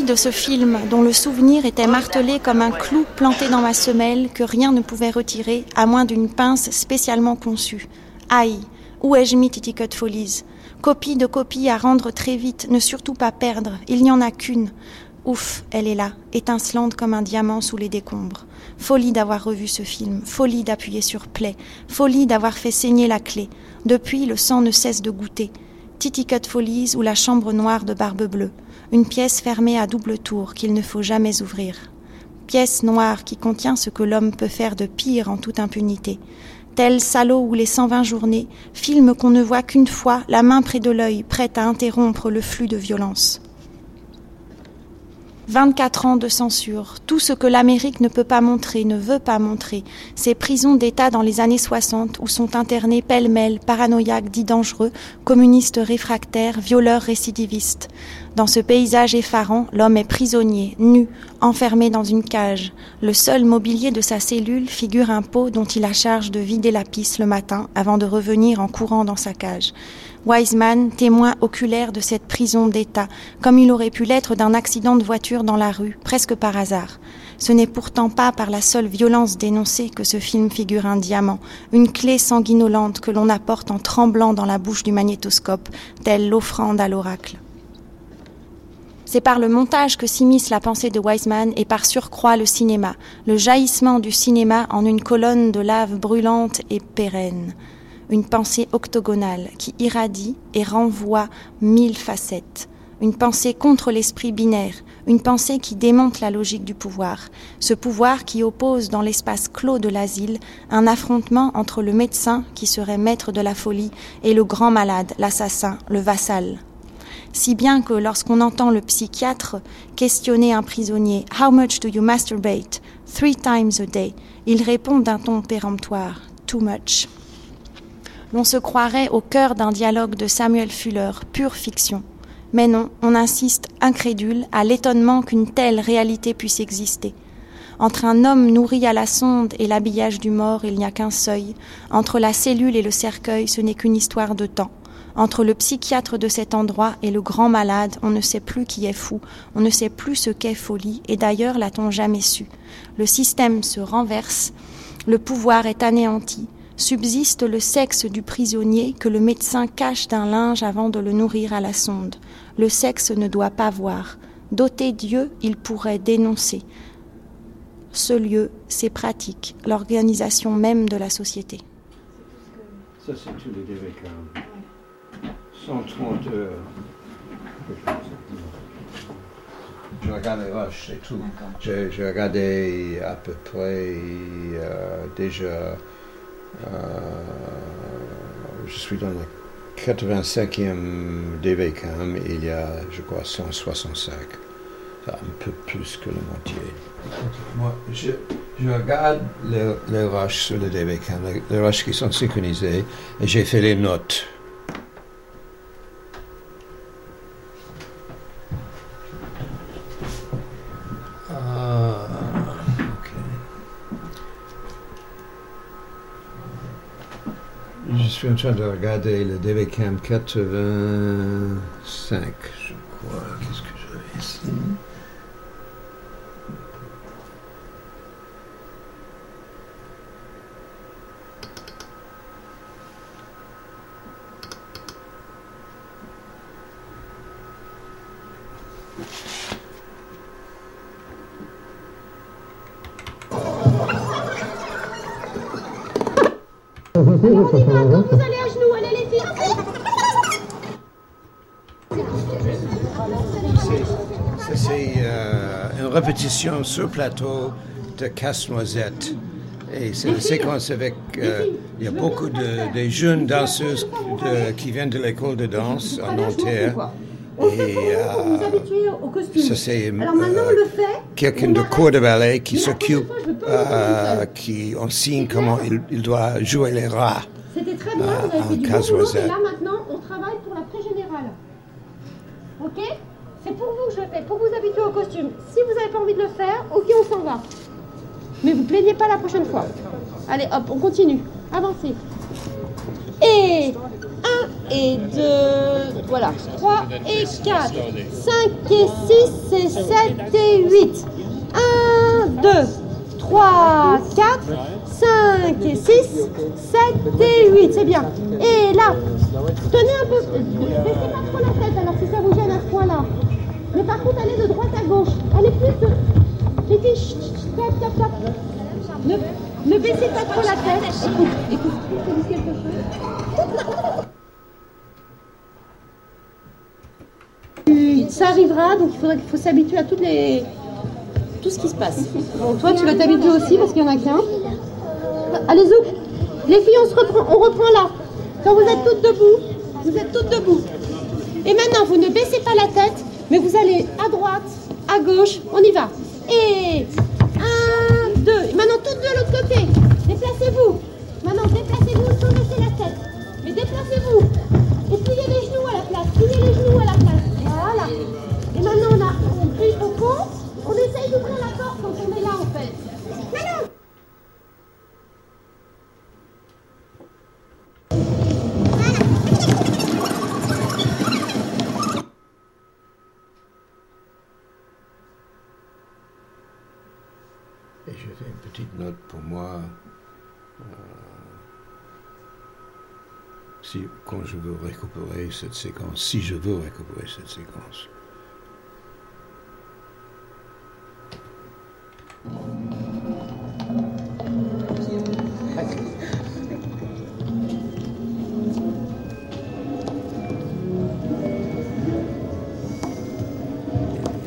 De ce film dont le souvenir était martelé comme un clou planté dans ma semelle que rien ne pouvait retirer à moins d'une pince spécialement conçue. Aïe, où ai-je mis Titicut Folies? Copie de copie à rendre très vite, ne surtout pas perdre, il n'y en a qu'une. Ouf, elle est là, étincelante comme un diamant sous les décombres. Folie d'avoir revu ce film, folie d'appuyer sur play, folie d'avoir fait saigner la clé. Depuis, le sang ne cesse de goûter. Titicut Folies ou la chambre noire de Barbe Bleue, une pièce fermée à double tour qu'il ne faut jamais ouvrir. Pièce noire qui contient ce que l'homme peut faire de pire en toute impunité. Tel Salaud ou les 120 journées, film qu'on ne voit qu'une fois, la main près de l'œil, prête à interrompre le flux de violence. 24 ans de censure, tout ce que l'Amérique ne peut pas montrer, ne veut pas montrer, ces prisons d'État dans les années 60 où sont internés pêle-mêle paranoïaques dits dangereux, communistes réfractaires, violeurs récidivistes. Dans ce paysage effarant, l'homme est prisonnier, nu, enfermé dans une cage. Le seul mobilier de sa cellule figure un pot dont il a charge de vider la pisse le matin avant de revenir en courant dans sa cage. Wiseman, témoin oculaire de cette prison d'État, comme il aurait pu l'être d'un accident de voiture dans la rue, presque par hasard. Ce n'est pourtant pas par la seule violence dénoncée que ce film figure un diamant, une clé sanguinolente que l'on apporte en tremblant dans la bouche du magnétoscope, telle l'offrande à l'oracle. C'est par le montage que s'immisce la pensée de Wiseman et par surcroît le cinéma, le jaillissement du cinéma en une colonne de lave brûlante et pérenne une pensée octogonale qui irradie et renvoie mille facettes, une pensée contre l'esprit binaire, une pensée qui démonte la logique du pouvoir, ce pouvoir qui oppose dans l'espace clos de l'asile un affrontement entre le médecin qui serait maître de la folie et le grand malade, l'assassin, le vassal. Si bien que lorsqu'on entend le psychiatre questionner un prisonnier How much do you masturbate? Three times a day, il répond d'un ton péremptoire Too much l'on se croirait au cœur d'un dialogue de Samuel Fuller, pure fiction. Mais non, on insiste, incrédule, à l'étonnement qu'une telle réalité puisse exister. Entre un homme nourri à la sonde et l'habillage du mort, il n'y a qu'un seuil. Entre la cellule et le cercueil, ce n'est qu'une histoire de temps. Entre le psychiatre de cet endroit et le grand malade, on ne sait plus qui est fou, on ne sait plus ce qu'est folie, et d'ailleurs l'a-t-on jamais su. Le système se renverse, le pouvoir est anéanti, subsiste le sexe du prisonnier que le médecin cache d'un linge avant de le nourrir à la sonde. Le sexe ne doit pas voir. Doté Dieu, il pourrait dénoncer. Ce lieu, ses pratiques, l'organisation même de la société. Ça, c'est tous les DVK. 130 heures. Je regarde les c'est tout. J'ai regardé à peu près euh, déjà je suis dans le 85e DVCAM, il y a, je crois, 165. un peu plus que le moitié. Moi, je, regarde les, les rushs sur le DVCAM, les, les rushs qui sont synchronisés, et j'ai fait les notes. Je suis en train de regarder le DVCAM 85, je crois. Qu'est-ce que j'avais ici? Allez, on y va, quand vous allez à genoux, allez les filles. C'est euh, une répétition sur plateau de Casse-Noisette. Et c'est une séquence avec. euh, il y a beaucoup de, de jeunes danseuses de- qui viennent de l'école de danse en Nanterre. Et euh, ça, c'est euh, quelqu'un de cours de ballet qui s'occupe, euh, qui enseigne comment il, il doit jouer les rats. C'était très bien, Ah, vous avez fait du bon boulot, mais là maintenant, on travaille pour la pré-générale. Ok? C'est pour vous que je le fais, pour vous habituer au costume. Si vous n'avez pas envie de le faire, ok, on s'en va. Mais vous plaignez pas la prochaine fois. Allez, hop, on continue. Avancez. Et 1 et 2, voilà, 3 et 4, 5 et 6 et 7 et 8. 1, 2, 3, 4, 5 et 6, 7 et 8, c'est bien. Et là, tenez un peu, baissez pas trop la tête alors si ça vous gêne à ce point-là. Mais par contre, allez de droite à gauche. Allez plus stop, stop. Ne, baissez pas trop la tête. Écoute, écoute, quelque chose. Ça arrivera, donc il faudra qu'il faut s'habituer à toutes les... tout ce qui se passe. Bon, toi, tu vas t'habituer aussi parce qu'il y en a qu'un. Allez, Zouk Les filles, on, se reprend, on reprend là. Quand vous êtes toutes debout, vous êtes toutes debout. Et maintenant, vous ne baissez pas la tête, mais vous allez à droite, à gauche. on y va. Et un, deux. Et maintenant toutes de l'autre côté. Déplacez-vous. Maintenant déplacez-vous sans baisser la tête. Mais déplacez-vous. Si, quand je veux récupérer cette séquence, si je veux récupérer cette séquence.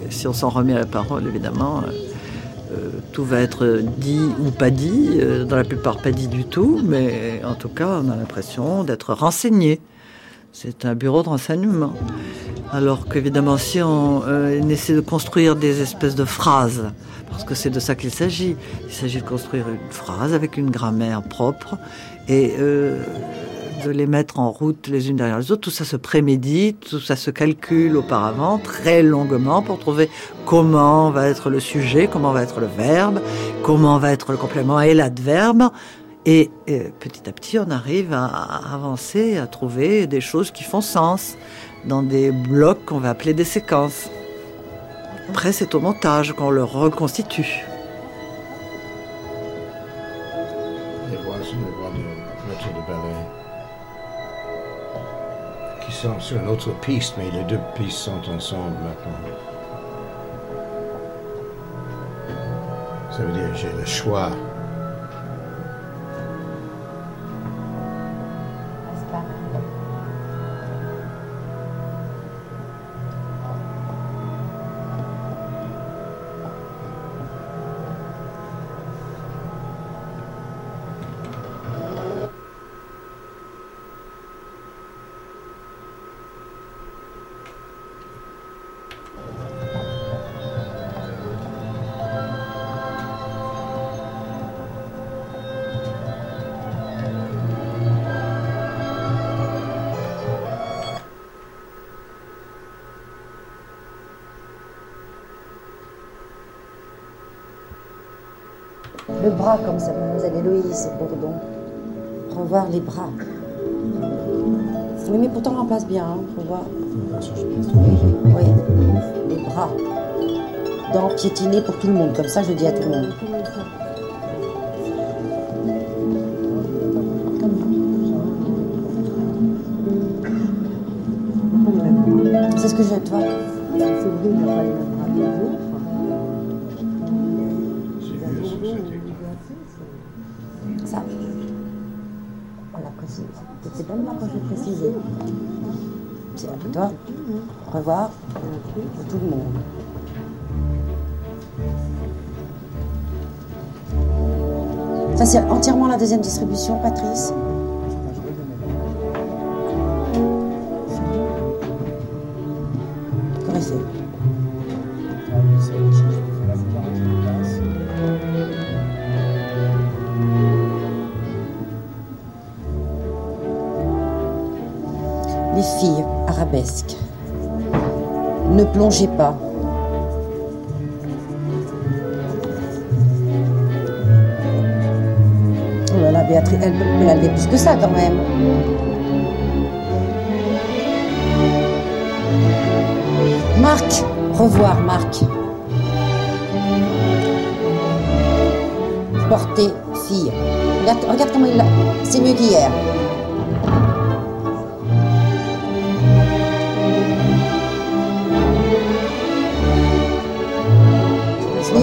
si on s'en remet à la parole, évidemment, euh, tout va être dit ou pas dit, euh, dans la plupart pas dit du tout, mais en tout cas, on a l'impression d'être renseigné. C'est un bureau de renseignement. Alors qu'évidemment, si on euh, essaie de construire des espèces de phrases, parce que c'est de ça qu'il s'agit, il s'agit de construire une phrase avec une grammaire propre et euh, de les mettre en route les unes derrière les autres. Tout ça se prémédite, tout ça se calcule auparavant très longuement pour trouver comment va être le sujet, comment va être le verbe, comment va être le complément et l'adverbe. Et, euh, petit à petit, on arrive à, à avancer, à trouver des choses qui font sens dans des blocs qu'on va appeler des séquences. Après, c'est au montage qu'on le reconstitue. Sont sur une autre piste, mais les deux pistes sont ensemble maintenant. Ça veut dire que j'ai le choix. Le bras, comme ça, mademoiselle Héloïse Bourdon. Revoir les bras. Oui, mais pourtant, on remplace bien, hein, revoir. Oui, les bras. Dans piétiner pour tout le monde, comme ça, je dis à tout le monde. C'est ce que je toi. Ça. C'est même là quand je l'ai précisé. C'est à toi. Revoir pour tout le monde. Ça, c'est entièrement la deuxième distribution, Patrice. Plongez pas. Oh là là, Béatrice, elle peut la lever plus que ça quand même. Marc, revoir Marc. Portée, fille. Regarde, regarde comment il l'a. C'est mieux qu'hier.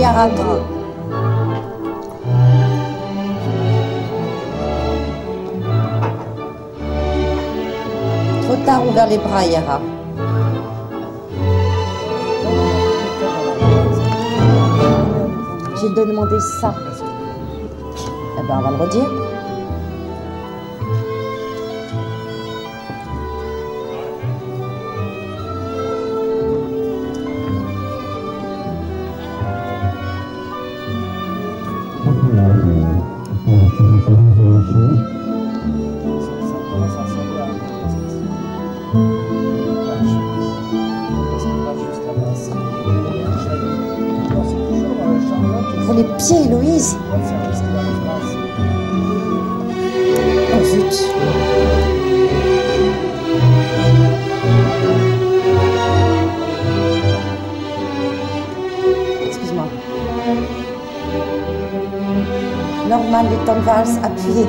Trop tard ouvert les bras, Yara. J'ai demandé ça. Eh ben, on va le redire. Pied, Héloïse. Oh zut. Excuse-moi. Temps de valse, appuyé.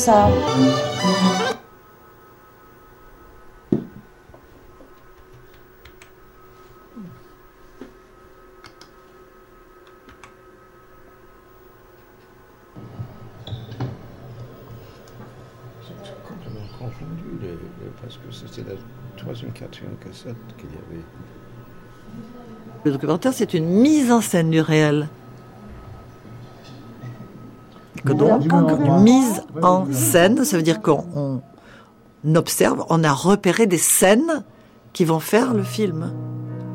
Ça parce que c'était la troisième, quatrième cassette qu'il y avait. Le documentaire, c'est une mise en scène du réel. Donc, une mise en scène, ça veut dire qu'on on observe, on a repéré des scènes qui vont faire le film.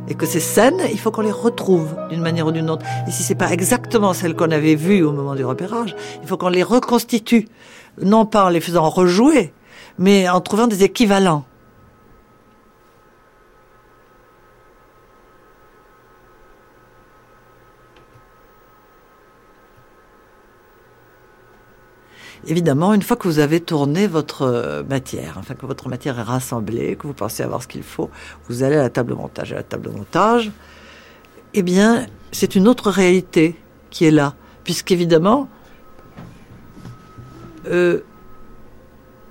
Et que ces scènes, il faut qu'on les retrouve d'une manière ou d'une autre. Et si c'est pas exactement celles qu'on avait vues au moment du repérage, il faut qu'on les reconstitue. Non pas en les faisant rejouer, mais en trouvant des équivalents. Évidemment, une fois que vous avez tourné votre euh, matière, enfin que votre matière est rassemblée, que vous pensez avoir ce qu'il faut, vous allez à la table de montage. À la table de montage, eh bien, c'est une autre réalité qui est là, puisqu'évidemment, euh,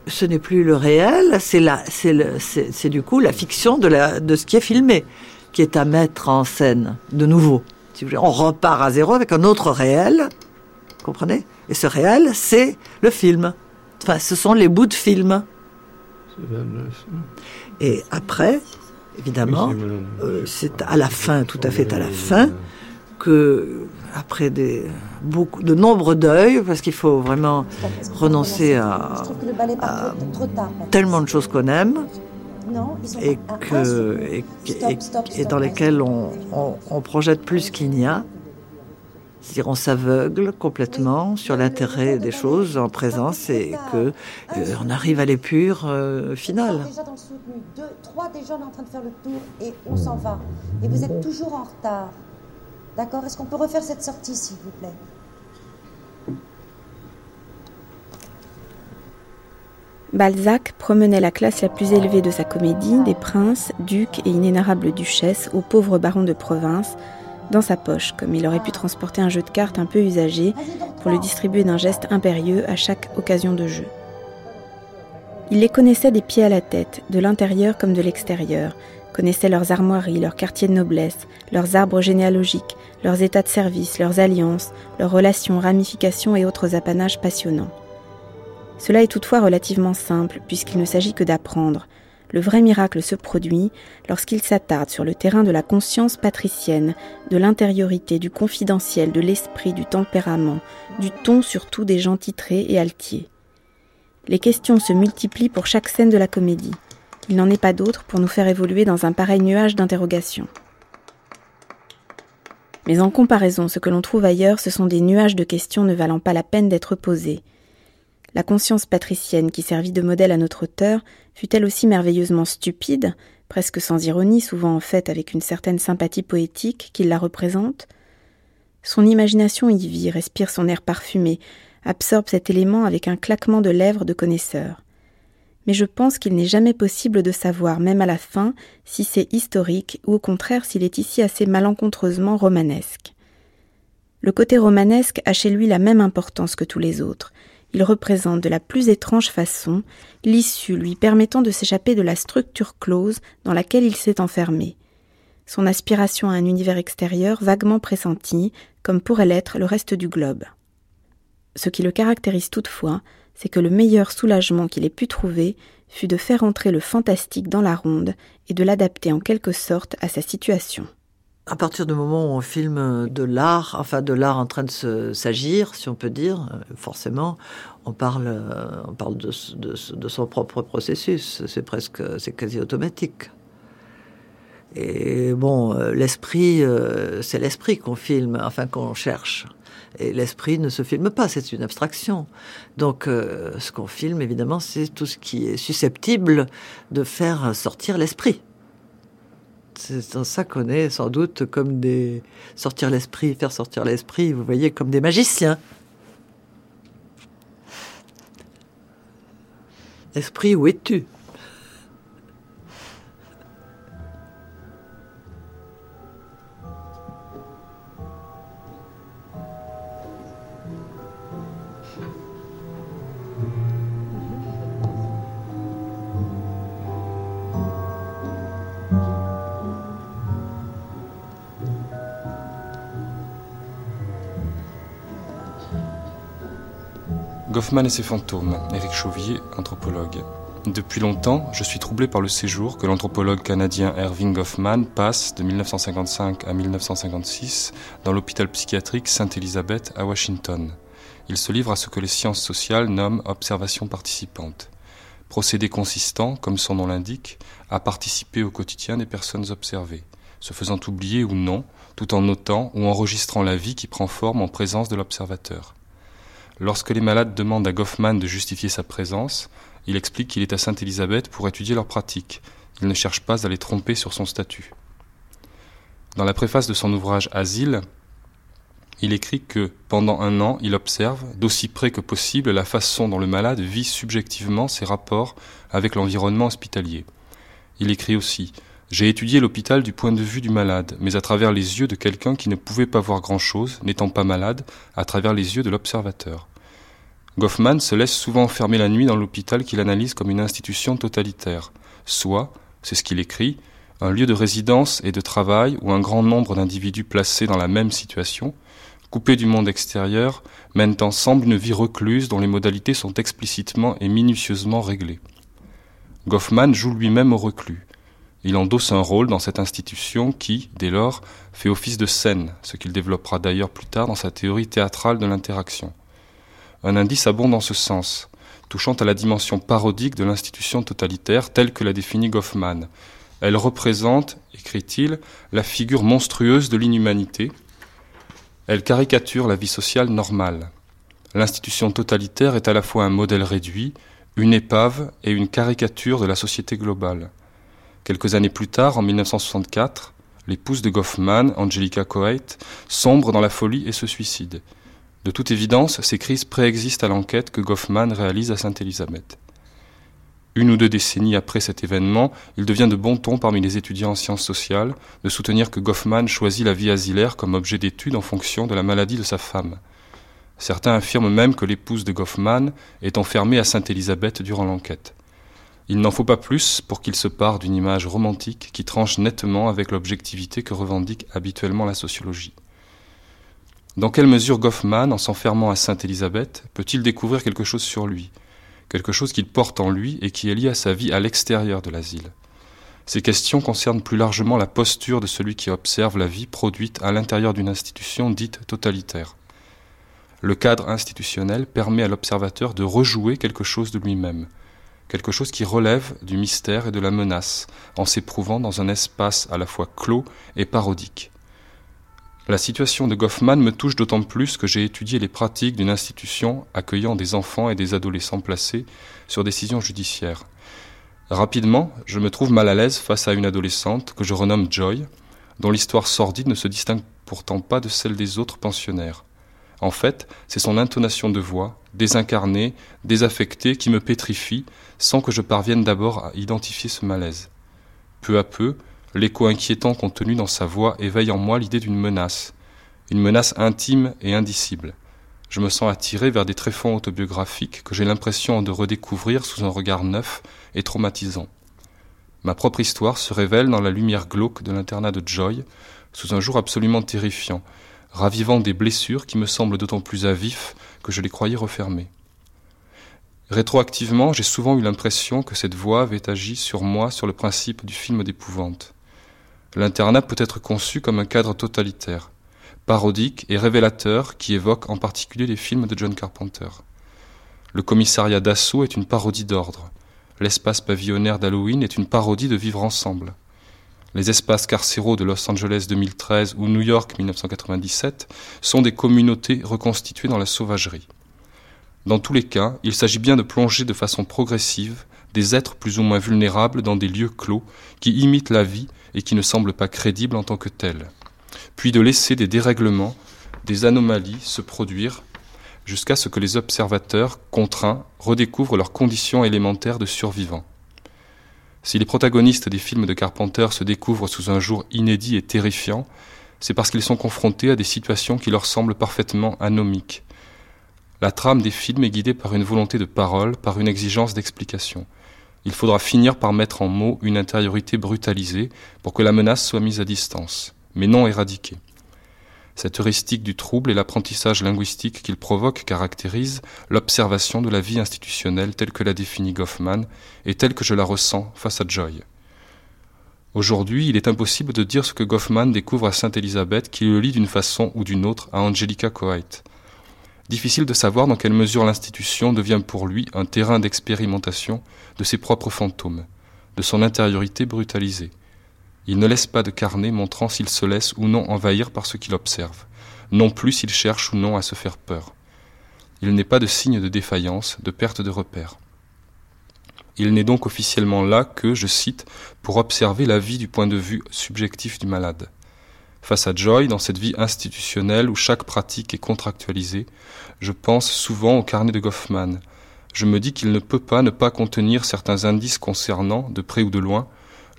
ce n'est plus le réel, c'est du coup la fiction de la, de ce qui est filmé, qui est à mettre en scène de nouveau. Si vous voulez, on repart à zéro avec un autre réel, comprenez? Et ce réel, c'est le film. Enfin, ce sont les bouts de film. Et après, évidemment, euh, c'est à la fin, tout à fait à la fin, que après des beaucoup de nombreux deuils, parce qu'il faut vraiment renoncer à, tellement de choses qu'on aime et que dans on, on, on projette plus qu'il n'y a. C'est-à-dire on s'aveugle complètement sur l'intérêt des choses en présence et que euh, on arrive à l'épure euh, finale. Déjà dans le soutenu, deux, trois déjà on est en train de faire le tour et on s'en va. Et vous êtes toujours en retard. D'accord? Est-ce qu'on peut refaire cette sortie, s'il vous plaît? Balzac promenait la classe la plus élevée de sa comédie, des princes, ducs et inénarrables duchesses, aux pauvres barons de province, dans sa poche, comme il aurait pu transporter un jeu de cartes un peu usagé pour le distribuer d'un geste impérieux à chaque occasion de jeu. Il les connaissait des pieds à la tête, de l'intérieur comme de l'extérieur, connaissait leurs armoiries, leurs quartiers de noblesse, leurs arbres généalogiques, leurs états de service, leurs alliances, leurs relations, ramifications et autres apanages passionnants. Cela est toutefois relativement simple, puisqu'il ne s'agit que d'apprendre. Le vrai miracle se produit lorsqu'il s'attarde sur le terrain de la conscience patricienne, de l'intériorité, du confidentiel, de l'esprit, du tempérament, du ton surtout des gens titrés et altiers. Les questions se multiplient pour chaque scène de la comédie. Il n'en est pas d'autre pour nous faire évoluer dans un pareil nuage d'interrogations. Mais en comparaison, ce que l'on trouve ailleurs, ce sont des nuages de questions ne valant pas la peine d'être posées. La conscience patricienne qui servit de modèle à notre auteur fut-elle aussi merveilleusement stupide, presque sans ironie, souvent en fait avec une certaine sympathie poétique qui la représente Son imagination y vit, respire son air parfumé, absorbe cet élément avec un claquement de lèvres de connaisseur. Mais je pense qu'il n'est jamais possible de savoir, même à la fin, si c'est historique ou au contraire s'il est ici assez malencontreusement romanesque. Le côté romanesque a chez lui la même importance que tous les autres. Il représente de la plus étrange façon l'issue lui permettant de s'échapper de la structure close dans laquelle il s'est enfermé. Son aspiration à un univers extérieur vaguement pressenti, comme pourrait l'être le reste du globe. Ce qui le caractérise toutefois, c'est que le meilleur soulagement qu'il ait pu trouver fut de faire entrer le fantastique dans la ronde et de l'adapter en quelque sorte à sa situation. À partir du moment où on filme de l'art, enfin de l'art en train de s'agir, si on peut dire, euh, forcément, on parle, euh, on parle de, de son propre processus. C'est presque, c'est quasi automatique. Et bon, euh, l'esprit, c'est l'esprit qu'on filme, enfin qu'on cherche. Et l'esprit ne se filme pas, c'est une abstraction. Donc, ce qu'on filme, évidemment, c'est tout ce qui est susceptible de faire sortir l'esprit. C'est ça qu'on est sans doute comme des sortir l'esprit, faire sortir l'esprit, vous voyez, comme des magiciens. Esprit, où es-tu? Goffman et ses fantômes, Éric Chauvier, anthropologue. Depuis longtemps, je suis troublé par le séjour que l'anthropologue canadien Erving Goffman passe de 1955 à 1956 dans l'hôpital psychiatrique Sainte-Élisabeth à Washington. Il se livre à ce que les sciences sociales nomment observation participante. Procédé consistant, comme son nom l'indique, à participer au quotidien des personnes observées, se faisant oublier ou non, tout en notant ou enregistrant la vie qui prend forme en présence de l'observateur. Lorsque les malades demandent à Goffman de justifier sa présence, il explique qu'il est à Sainte-Élisabeth pour étudier leurs pratiques. Il ne cherche pas à les tromper sur son statut. Dans la préface de son ouvrage Asile, il écrit que pendant un an, il observe, d'aussi près que possible, la façon dont le malade vit subjectivement ses rapports avec l'environnement hospitalier. Il écrit aussi J'ai étudié l'hôpital du point de vue du malade, mais à travers les yeux de quelqu'un qui ne pouvait pas voir grand-chose, n'étant pas malade, à travers les yeux de l'observateur. Goffman se laisse souvent enfermer la nuit dans l'hôpital qu'il analyse comme une institution totalitaire, soit, c'est ce qu'il écrit, un lieu de résidence et de travail où un grand nombre d'individus placés dans la même situation, coupés du monde extérieur, mènent ensemble une vie recluse dont les modalités sont explicitement et minutieusement réglées. Goffman joue lui-même au reclus. Il endosse un rôle dans cette institution qui, dès lors, fait office de scène, ce qu'il développera d'ailleurs plus tard dans sa théorie théâtrale de l'interaction. Un indice abonde en ce sens, touchant à la dimension parodique de l'institution totalitaire telle que l'a définie Goffman. Elle représente, écrit-il, la figure monstrueuse de l'inhumanité. Elle caricature la vie sociale normale. L'institution totalitaire est à la fois un modèle réduit, une épave et une caricature de la société globale. Quelques années plus tard, en 1964, l'épouse de Goffman, Angelica Coate, sombre dans la folie et se suicide. De toute évidence, ces crises préexistent à l'enquête que Goffman réalise à Sainte-Élisabeth. Une ou deux décennies après cet événement, il devient de bon ton parmi les étudiants en sciences sociales de soutenir que Goffman choisit la vie asilaire comme objet d'étude en fonction de la maladie de sa femme. Certains affirment même que l'épouse de Goffman est enfermée à Sainte-Élisabeth durant l'enquête. Il n'en faut pas plus pour qu'il se pare d'une image romantique qui tranche nettement avec l'objectivité que revendique habituellement la sociologie. Dans quelle mesure Goffman, en s'enfermant à Sainte-Élisabeth, peut-il découvrir quelque chose sur lui, quelque chose qu'il porte en lui et qui est lié à sa vie à l'extérieur de l'asile? Ces questions concernent plus largement la posture de celui qui observe la vie produite à l'intérieur d'une institution dite totalitaire. Le cadre institutionnel permet à l'observateur de rejouer quelque chose de lui-même, quelque chose qui relève du mystère et de la menace, en s'éprouvant dans un espace à la fois clos et parodique. La situation de Goffman me touche d'autant plus que j'ai étudié les pratiques d'une institution accueillant des enfants et des adolescents placés sur décision judiciaire. Rapidement, je me trouve mal à l'aise face à une adolescente que je renomme Joy, dont l'histoire sordide ne se distingue pourtant pas de celle des autres pensionnaires. En fait, c'est son intonation de voix, désincarnée, désaffectée, qui me pétrifie, sans que je parvienne d'abord à identifier ce malaise. Peu à peu, L'écho inquiétant contenu dans sa voix éveille en moi l'idée d'une menace, une menace intime et indicible. Je me sens attiré vers des tréfonds autobiographiques que j'ai l'impression de redécouvrir sous un regard neuf et traumatisant. Ma propre histoire se révèle dans la lumière glauque de l'internat de Joy, sous un jour absolument terrifiant, ravivant des blessures qui me semblent d'autant plus à vif que je les croyais refermées. Rétroactivement, j'ai souvent eu l'impression que cette voix avait agi sur moi sur le principe du film d'épouvante. L'internat peut être conçu comme un cadre totalitaire, parodique et révélateur qui évoque en particulier les films de John Carpenter. Le commissariat d'assaut est une parodie d'ordre. L'espace pavillonnaire d'Halloween est une parodie de vivre ensemble. Les espaces carcéraux de Los Angeles 2013 ou New York 1997 sont des communautés reconstituées dans la sauvagerie. Dans tous les cas, il s'agit bien de plonger de façon progressive des êtres plus ou moins vulnérables dans des lieux clos qui imitent la vie et qui ne semblent pas crédibles en tant que tels, puis de laisser des dérèglements, des anomalies se produire jusqu'à ce que les observateurs, contraints, redécouvrent leurs conditions élémentaires de survivants. Si les protagonistes des films de Carpenter se découvrent sous un jour inédit et terrifiant, c'est parce qu'ils sont confrontés à des situations qui leur semblent parfaitement anomiques. La trame des films est guidée par une volonté de parole, par une exigence d'explication. Il faudra finir par mettre en mots une intériorité brutalisée pour que la menace soit mise à distance, mais non éradiquée. Cette heuristique du trouble et l'apprentissage linguistique qu'il provoque caractérise l'observation de la vie institutionnelle telle que l'a définie Goffman et telle que je la ressens face à Joy. Aujourd'hui, il est impossible de dire ce que Goffman découvre à Sainte-Élisabeth qui le lit d'une façon ou d'une autre à Angelica Coait. Difficile de savoir dans quelle mesure l'institution devient pour lui un terrain d'expérimentation de ses propres fantômes, de son intériorité brutalisée. Il ne laisse pas de carnet montrant s'il se laisse ou non envahir par ce qu'il observe, non plus s'il cherche ou non à se faire peur. Il n'est pas de signe de défaillance, de perte de repère. Il n'est donc officiellement là que, je cite, pour observer la vie du point de vue subjectif du malade. Face à Joy, dans cette vie institutionnelle où chaque pratique est contractualisée, je pense souvent au carnet de Goffman. Je me dis qu'il ne peut pas ne pas contenir certains indices concernant, de près ou de loin,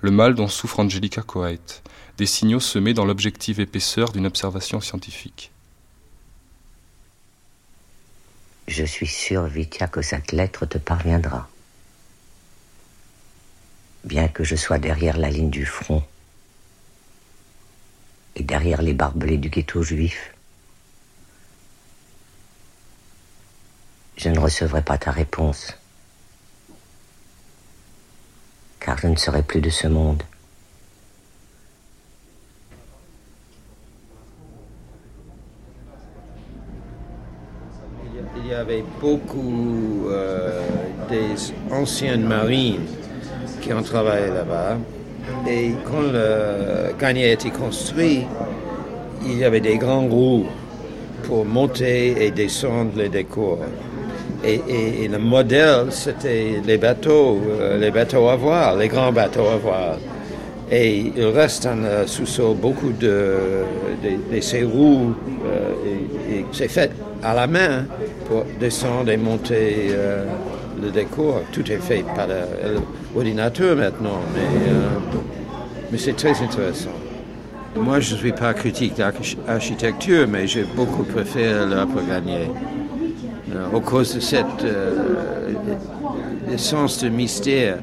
le mal dont souffre Angelica Coait, des signaux semés dans l'objective épaisseur d'une observation scientifique. Je suis sûr, Vitia, que cette lettre te parviendra. Bien que je sois derrière la ligne du front et derrière les barbelés du ghetto juif, je ne recevrai pas ta réponse car je ne serai plus de ce monde. Il y avait beaucoup euh, des anciennes marines qui ont travaillé là-bas. Et quand le Gagné a été construit, il y avait des grands roues pour monter et descendre les décors. Et, le modèle, c'était les bateaux, euh, les bateaux à voile, les grands bateaux à voile. Et il reste en sous-sol beaucoup de, ces roues. Euh, c'est fait à la main pour descendre et monter euh, le décor. Tout est fait par l'ordinateur maintenant, mais, c'est très intéressant. Moi, je ne suis pas critique d'architecture, mais j'ai beaucoup préféré l'œuvre gagnée. Euh, au cause de cette euh, sens de mystère.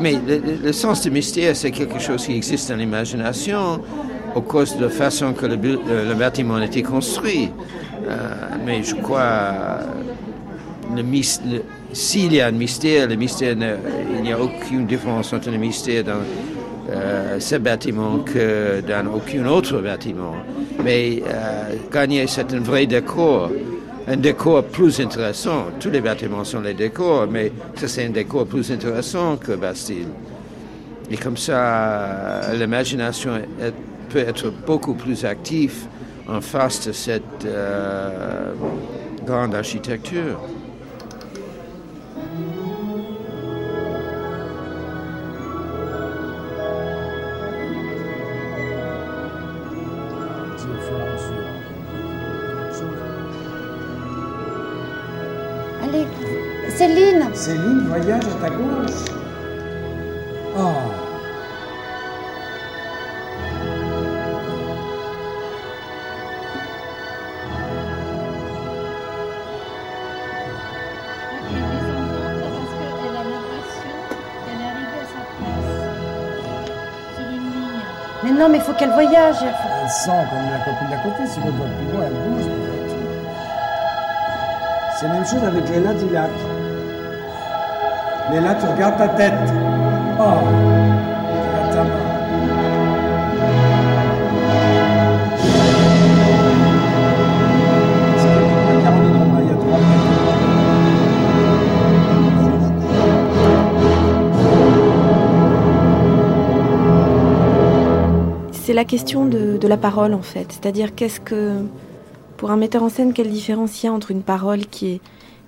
Mais le, sens de mystère, c'est quelque chose qui existe dans l'imagination au cause de la façon que le, le, bâtiment a été construit. Euh, mais je crois, s'il y a un mystère, le mystère, il n'y a aucune différence entre le mystère dans ce bâtiment que dans aucun autre bâtiment. Mais gagner, c'est un vrai décor un décor plus intéressant. Tous les bâtiments sont les décors, mais ça c'est un décor plus intéressant que Bastille. Et comme ça, l'imagination peut être beaucoup plus active en face de cette euh, grande architecture. Voyage à ta gauche. Oh. Mais non, mais il faut qu'elle voyage. Elle sent comme la copine d'à côté, si on doit plus loin, elle bouge. C'est la même chose avec Léla Dilac. Mais là, tu regardes ta tête. Oh, ta main. c'est la question de, de, la parole en fait. C'est-à-dire qu'est-ce que, pour un metteur en scène, quelle différence il y a entre une parole qui est,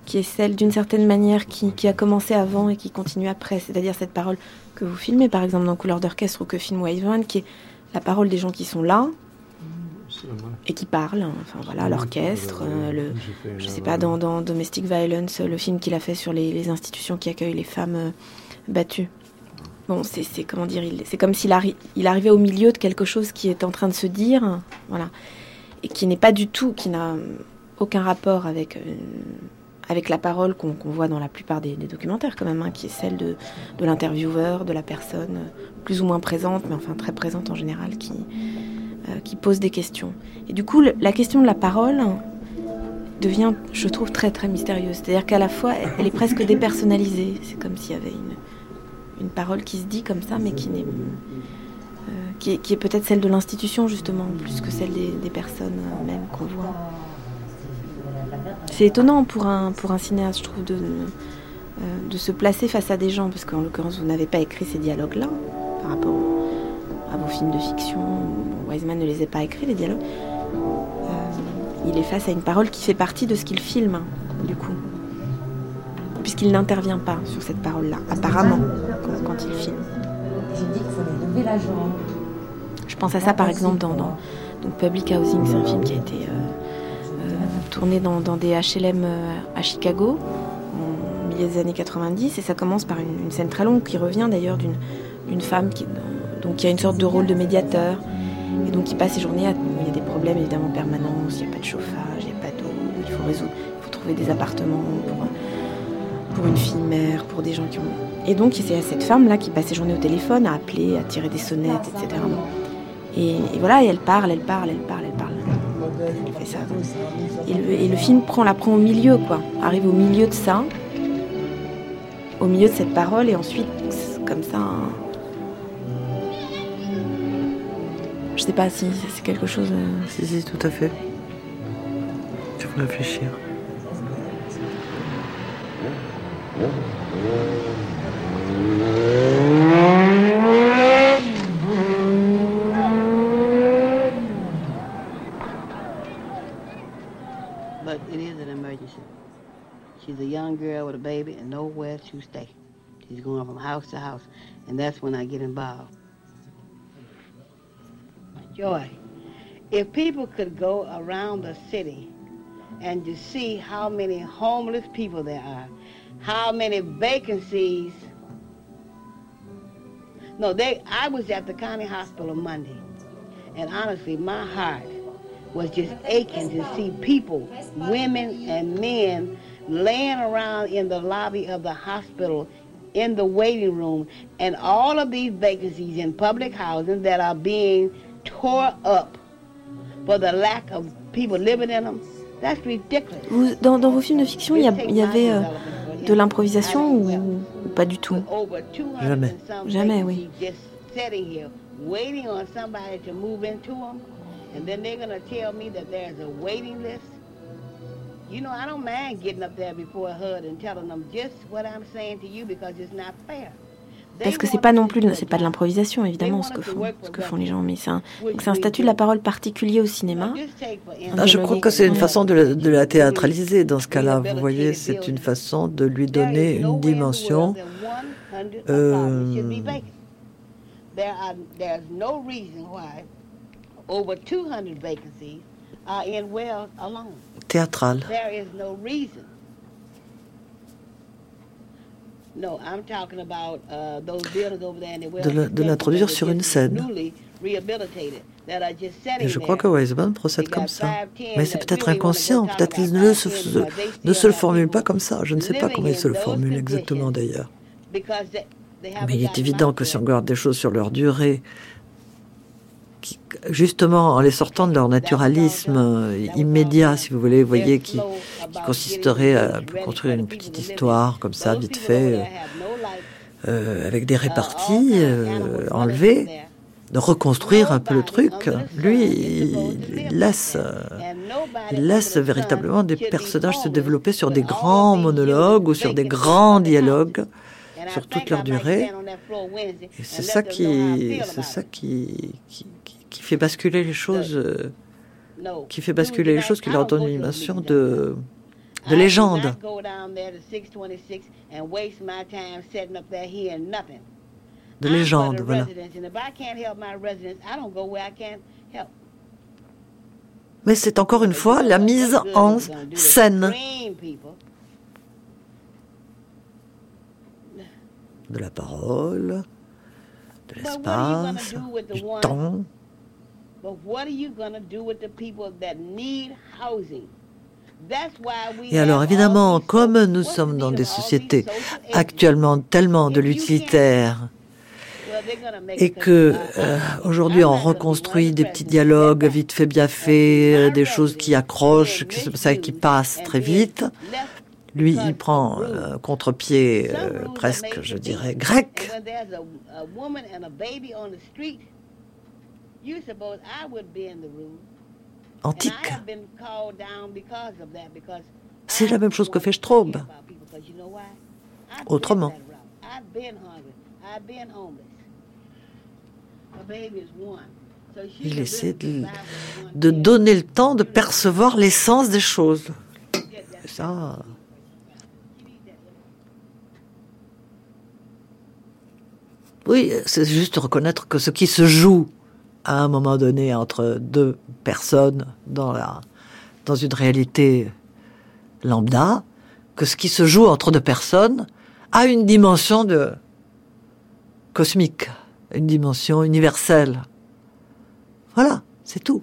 qui est celle d'une certaine manière qui, qui, a commencé avant et qui continue après. C'est-à-dire cette parole que vous filmez par exemple dans Couleur d'orchestre ou que filme Wiseman, qui est la parole des gens qui sont là, et qui parlent, hein. enfin voilà, l'orchestre, euh, le, je sais pas, dans, dans, Domestic Violence, le film qu'il a fait sur les, les, institutions qui accueillent les femmes euh, battues. Bon, c'est comment dire, c'est comme s'il arri il arrivait au milieu de quelque chose qui est en train de se dire, voilà, et qui n'est pas du tout, qui n'a aucun rapport avec, euh, avec la parole qu'on qu voit dans la plupart des, documentaires quand même, hein, qui est celle de, l'intervieweur, de la personne plus ou moins présente, mais enfin très présente en général, qui, euh, pose des questions. Et du coup, la question de la parole devient, je trouve, très très mystérieuse. C'est-à-dire qu'à la fois, elle, est presque dépersonnalisée. C'est comme s'il y avait une parole qui se dit comme ça, mais qui, n'est, euh, qui est, peut-être celle de l'institution, justement, plus que celle des, personnes euh, même qu'on voit. C'est étonnant pour un, pour un cinéaste, je trouve, de, euh, de se placer face à des gens, parce qu'en l'occurrence, vous n'avez pas écrit ces dialogues-là par rapport à vos films de fiction. Wiseman ne les a pas écrits, les dialogues. Euh, il est face à une parole qui fait partie de ce qu'il filme, du coup puisqu'il n'intervient pas sur cette parole-là, apparemment, quand, quand, il filme. Je pense à ça par exemple dans, dans donc Public Housing, c'est un film qui a été euh, tourné dans, dans, des HLM euh, à Chicago en milieu des années 90 et ça commence par une, scène très longue qui revient d'ailleurs d'une femme qui, donc, a une sorte de rôle de médiateur et donc qui passe ses journées à... Il y a des problèmes évidemment permanents, il n'y a pas de chauffage, il n'y a pas d'eau, il faut résoudre, il faut trouver des appartements pour pour une fille mère, pour des gens qui ont... Et donc c'est cette femme-là qui passe ses journées au téléphone à appeler, à tirer des sonnettes, etc. Et, voilà, et elle parle, elle parle, elle parle. Et le, film prend, la prend au milieu, quoi. Arrive au milieu de ça, au milieu de cette parole, et ensuite, comme ça... Un... Je sais pas si c'est quelque chose... Euh... Si, si, tout à fait. Tu peux réfléchir. But it is an emergency. She's a young girl with a baby and nowhere to stay. She's going from house to house, and that's when I get involved. Joy, if people could go around the city and to see how many homeless people there are, how many vacancies. No, they. I was at the county hospital Monday, and honestly, my heart was just aching to see people, women and men, laying around in the lobby of the hospital, in the waiting room, and all of these vacancies in public housing that are being tore up for the lack of people living in them. That's ridiculous. Vous, dans, dans, vos films de fiction, il y, a, il y avait euh, de l'improvisation ou, ou, pas du tout Jamais. Jamais, oui. And then they're going to tell me that there's a waiting list. You know, I don't mind getting up there before HUD and telling them just what I'm saying to you because it's not fair. Parce que c'est pas non plus, c'est pas de l'improvisation évidemment ce que font, ce que font les gens, mais c'est un, un, statut de la parole particulier au cinéma. Ah, je crois que c'est une façon de la, de la théâtraliser dans ce cas-là. Vous voyez, c'est une façon de lui donner une dimension. Euh, théâtrale. de l'introduire sur une scène. Et je crois que Weisman procède comme ça. Mais c'est peut-être inconscient, peut-être qu'il ne, se, ne se le formule pas comme ça. Je ne sais pas comment il se le formule exactement d'ailleurs. Mais il est évident que si on regarde des choses sur leur durée, justement en les sortant de leur naturalisme immédiat, si vous voulez, vous voyez, qui, consisterait à construire une petite histoire comme ça, vite fait, euh, avec des réparties euh, enlevées, de reconstruire un peu le truc. Lui, il laisse, laisse véritablement des personnages se développer sur des grands monologues ou sur des grands dialogues sur toute leur durée. Et c'est ça qui, c'est ça qui, qui fait basculer les choses, euh, qui fait basculer les choses, qui leur donne une dimension de, de légende. De légende, voilà. Mais c'est encore une fois la mise en scène de la parole, de l'espace, du temps. Et alors évidemment, comme nous sommes dans des sociétés actuellement tellement de l'utilitaire, et que euh, aujourd'hui on reconstruit des petits dialogues vite fait bien faits, euh, des choses qui accrochent, qui, qui passent très vite. Lui, il prend euh, contre-pied presque, je dirais, grec. Antique. C'est la même chose que fait Straub. Autrement. Il essaie de, de, donner le temps de percevoir l'essence des choses. Ça. Oui, c'est juste reconnaître que ce qui se joue à un moment donné entre deux personnes dans, la, dans une réalité lambda, que ce qui se joue entre deux personnes a une dimension de cosmique une dimension universelle. Voilà, c'est tout.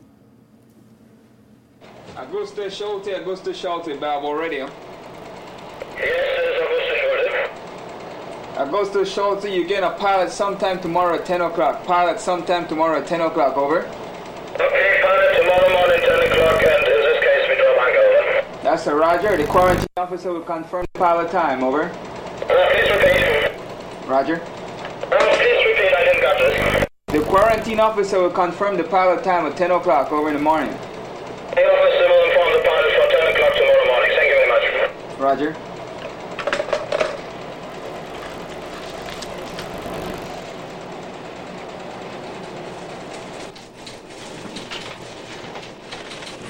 Augusta Schulte, Augusta Schulte, Babel Radio. Yes, Augusta Schulte, you're getting a pilot sometime tomorrow at 10 o'clock. Pilot sometime tomorrow at 10 o'clock, over. Okay, pilot tomorrow morning 10 o'clock, and in this case, we draw back over. That's a Roger. The quarantine officer will confirm pilot time, over. Uh, please repeat. Roger. Uh, please repeat, I didn't got this. The quarantine officer will confirm the pilot time at 10 o'clock over in the morning. The officer will inform the pilot for 10 o'clock tomorrow morning. Thank you very much. Roger.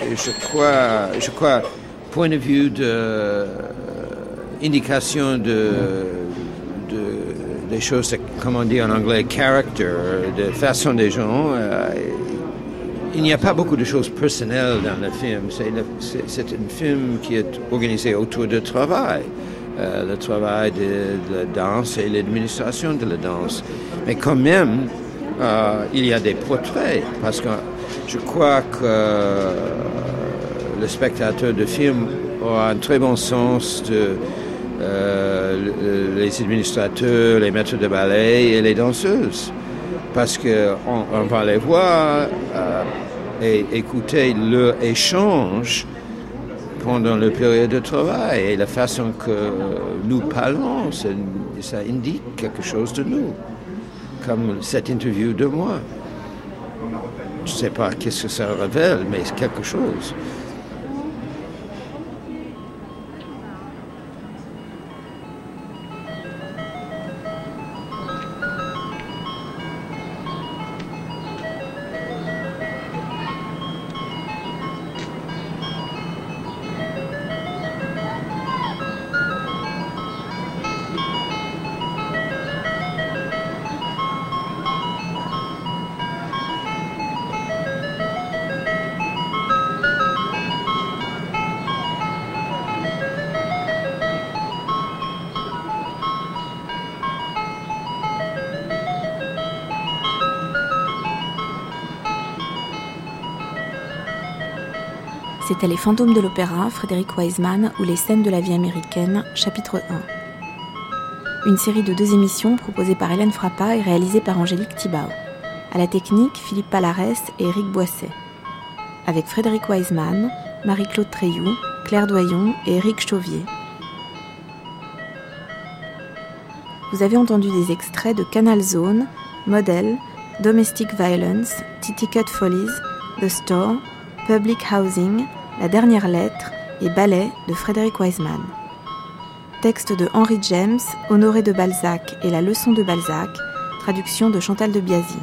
Je crois, je crois, point de vue de euh, indication de, de, des choses, comme on dit en anglais, character, de façon des gens. Euh, il n'y a pas beaucoup de choses personnelles dans le film. C'est un film qui est organisé autour du travail. Euh, le travail de, la danse et l'administration de la danse. Mais quand même, il y a des portraits, parce que je crois que le spectateur de film aura un très bon sens de euh, les administrateurs, les maîtres de ballet et les danseuses. Parce qu'on on va les voir euh, et écouter leur échange pendant la période de travail et la façon que nous parlons, ça indique quelque chose de nous, comme cette interview de moi. Je ne sais pas qu'est-ce que ça révèle, mais c'est quelque chose. C'était Les fantômes de l'opéra, Frédéric Wiseman, ou Les scènes de la vie américaine, chapitre 1. Une série de deux émissions proposées par Hélène Frappa et réalisée par Angélique Thibao. À la technique, Philippe Palarès et Eric Boisset. Avec Frédéric Wiseman, Marie-Claude Treilloux, Claire Doyon et Eric Chauvier. Vous avez entendu des extraits de Canal Zone, Model, Domestic Violence, Titty Cut Follies, The Store, Public Housing, La dernière lettre et Ballet de Frédéric Wiseman. Texte de Henry James, Honoré de Balzac et La leçon de Balzac, traduction de Chantal de Biasi.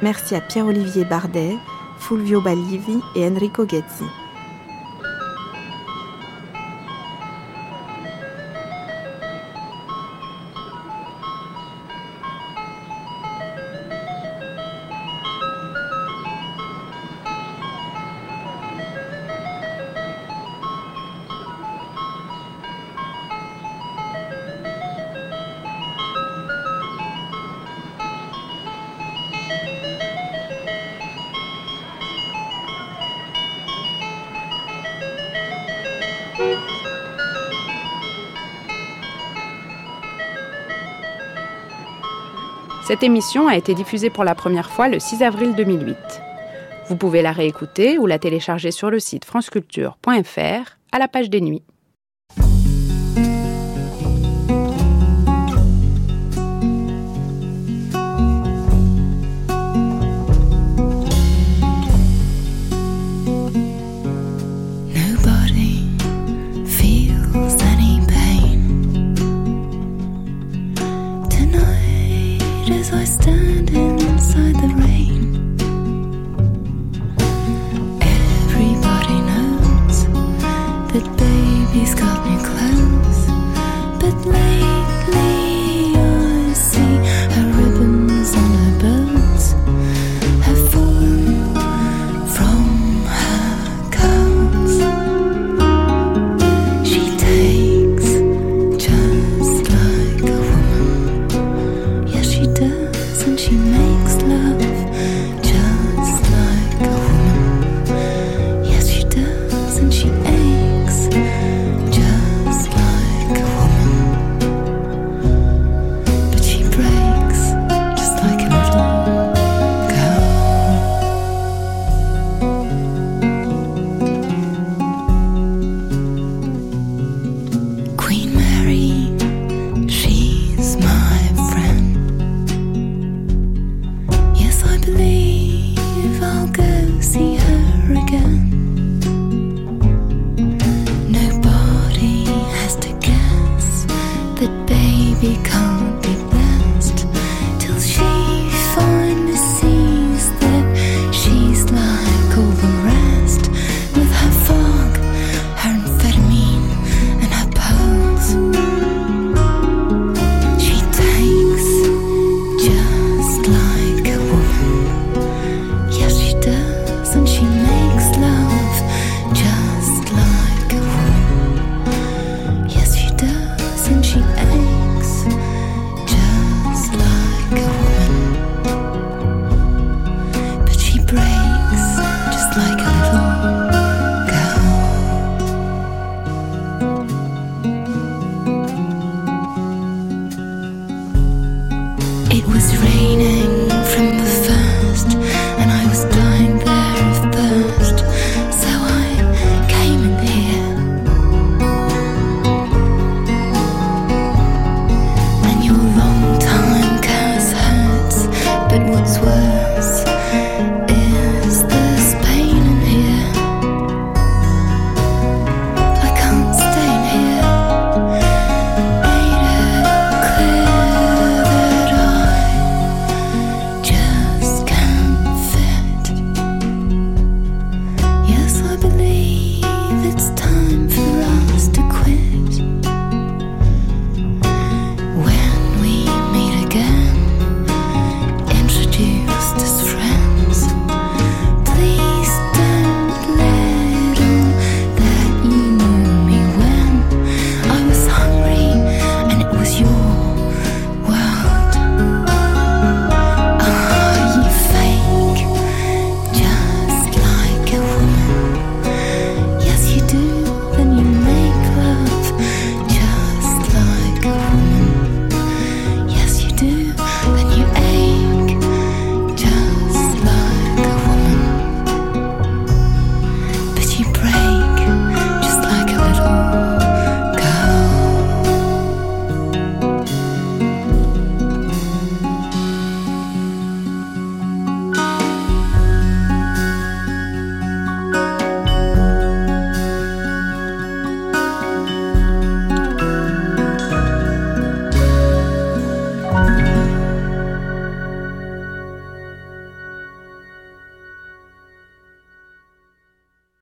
Merci à Pierre-Olivier Bardet, Fulvio Balivi et Enrico Ghezzi. Cette émission a été diffusée pour la première fois le 6 avril 2008. Vous pouvez la réécouter ou la télécharger sur le site franceculture.fr à la page des nuits.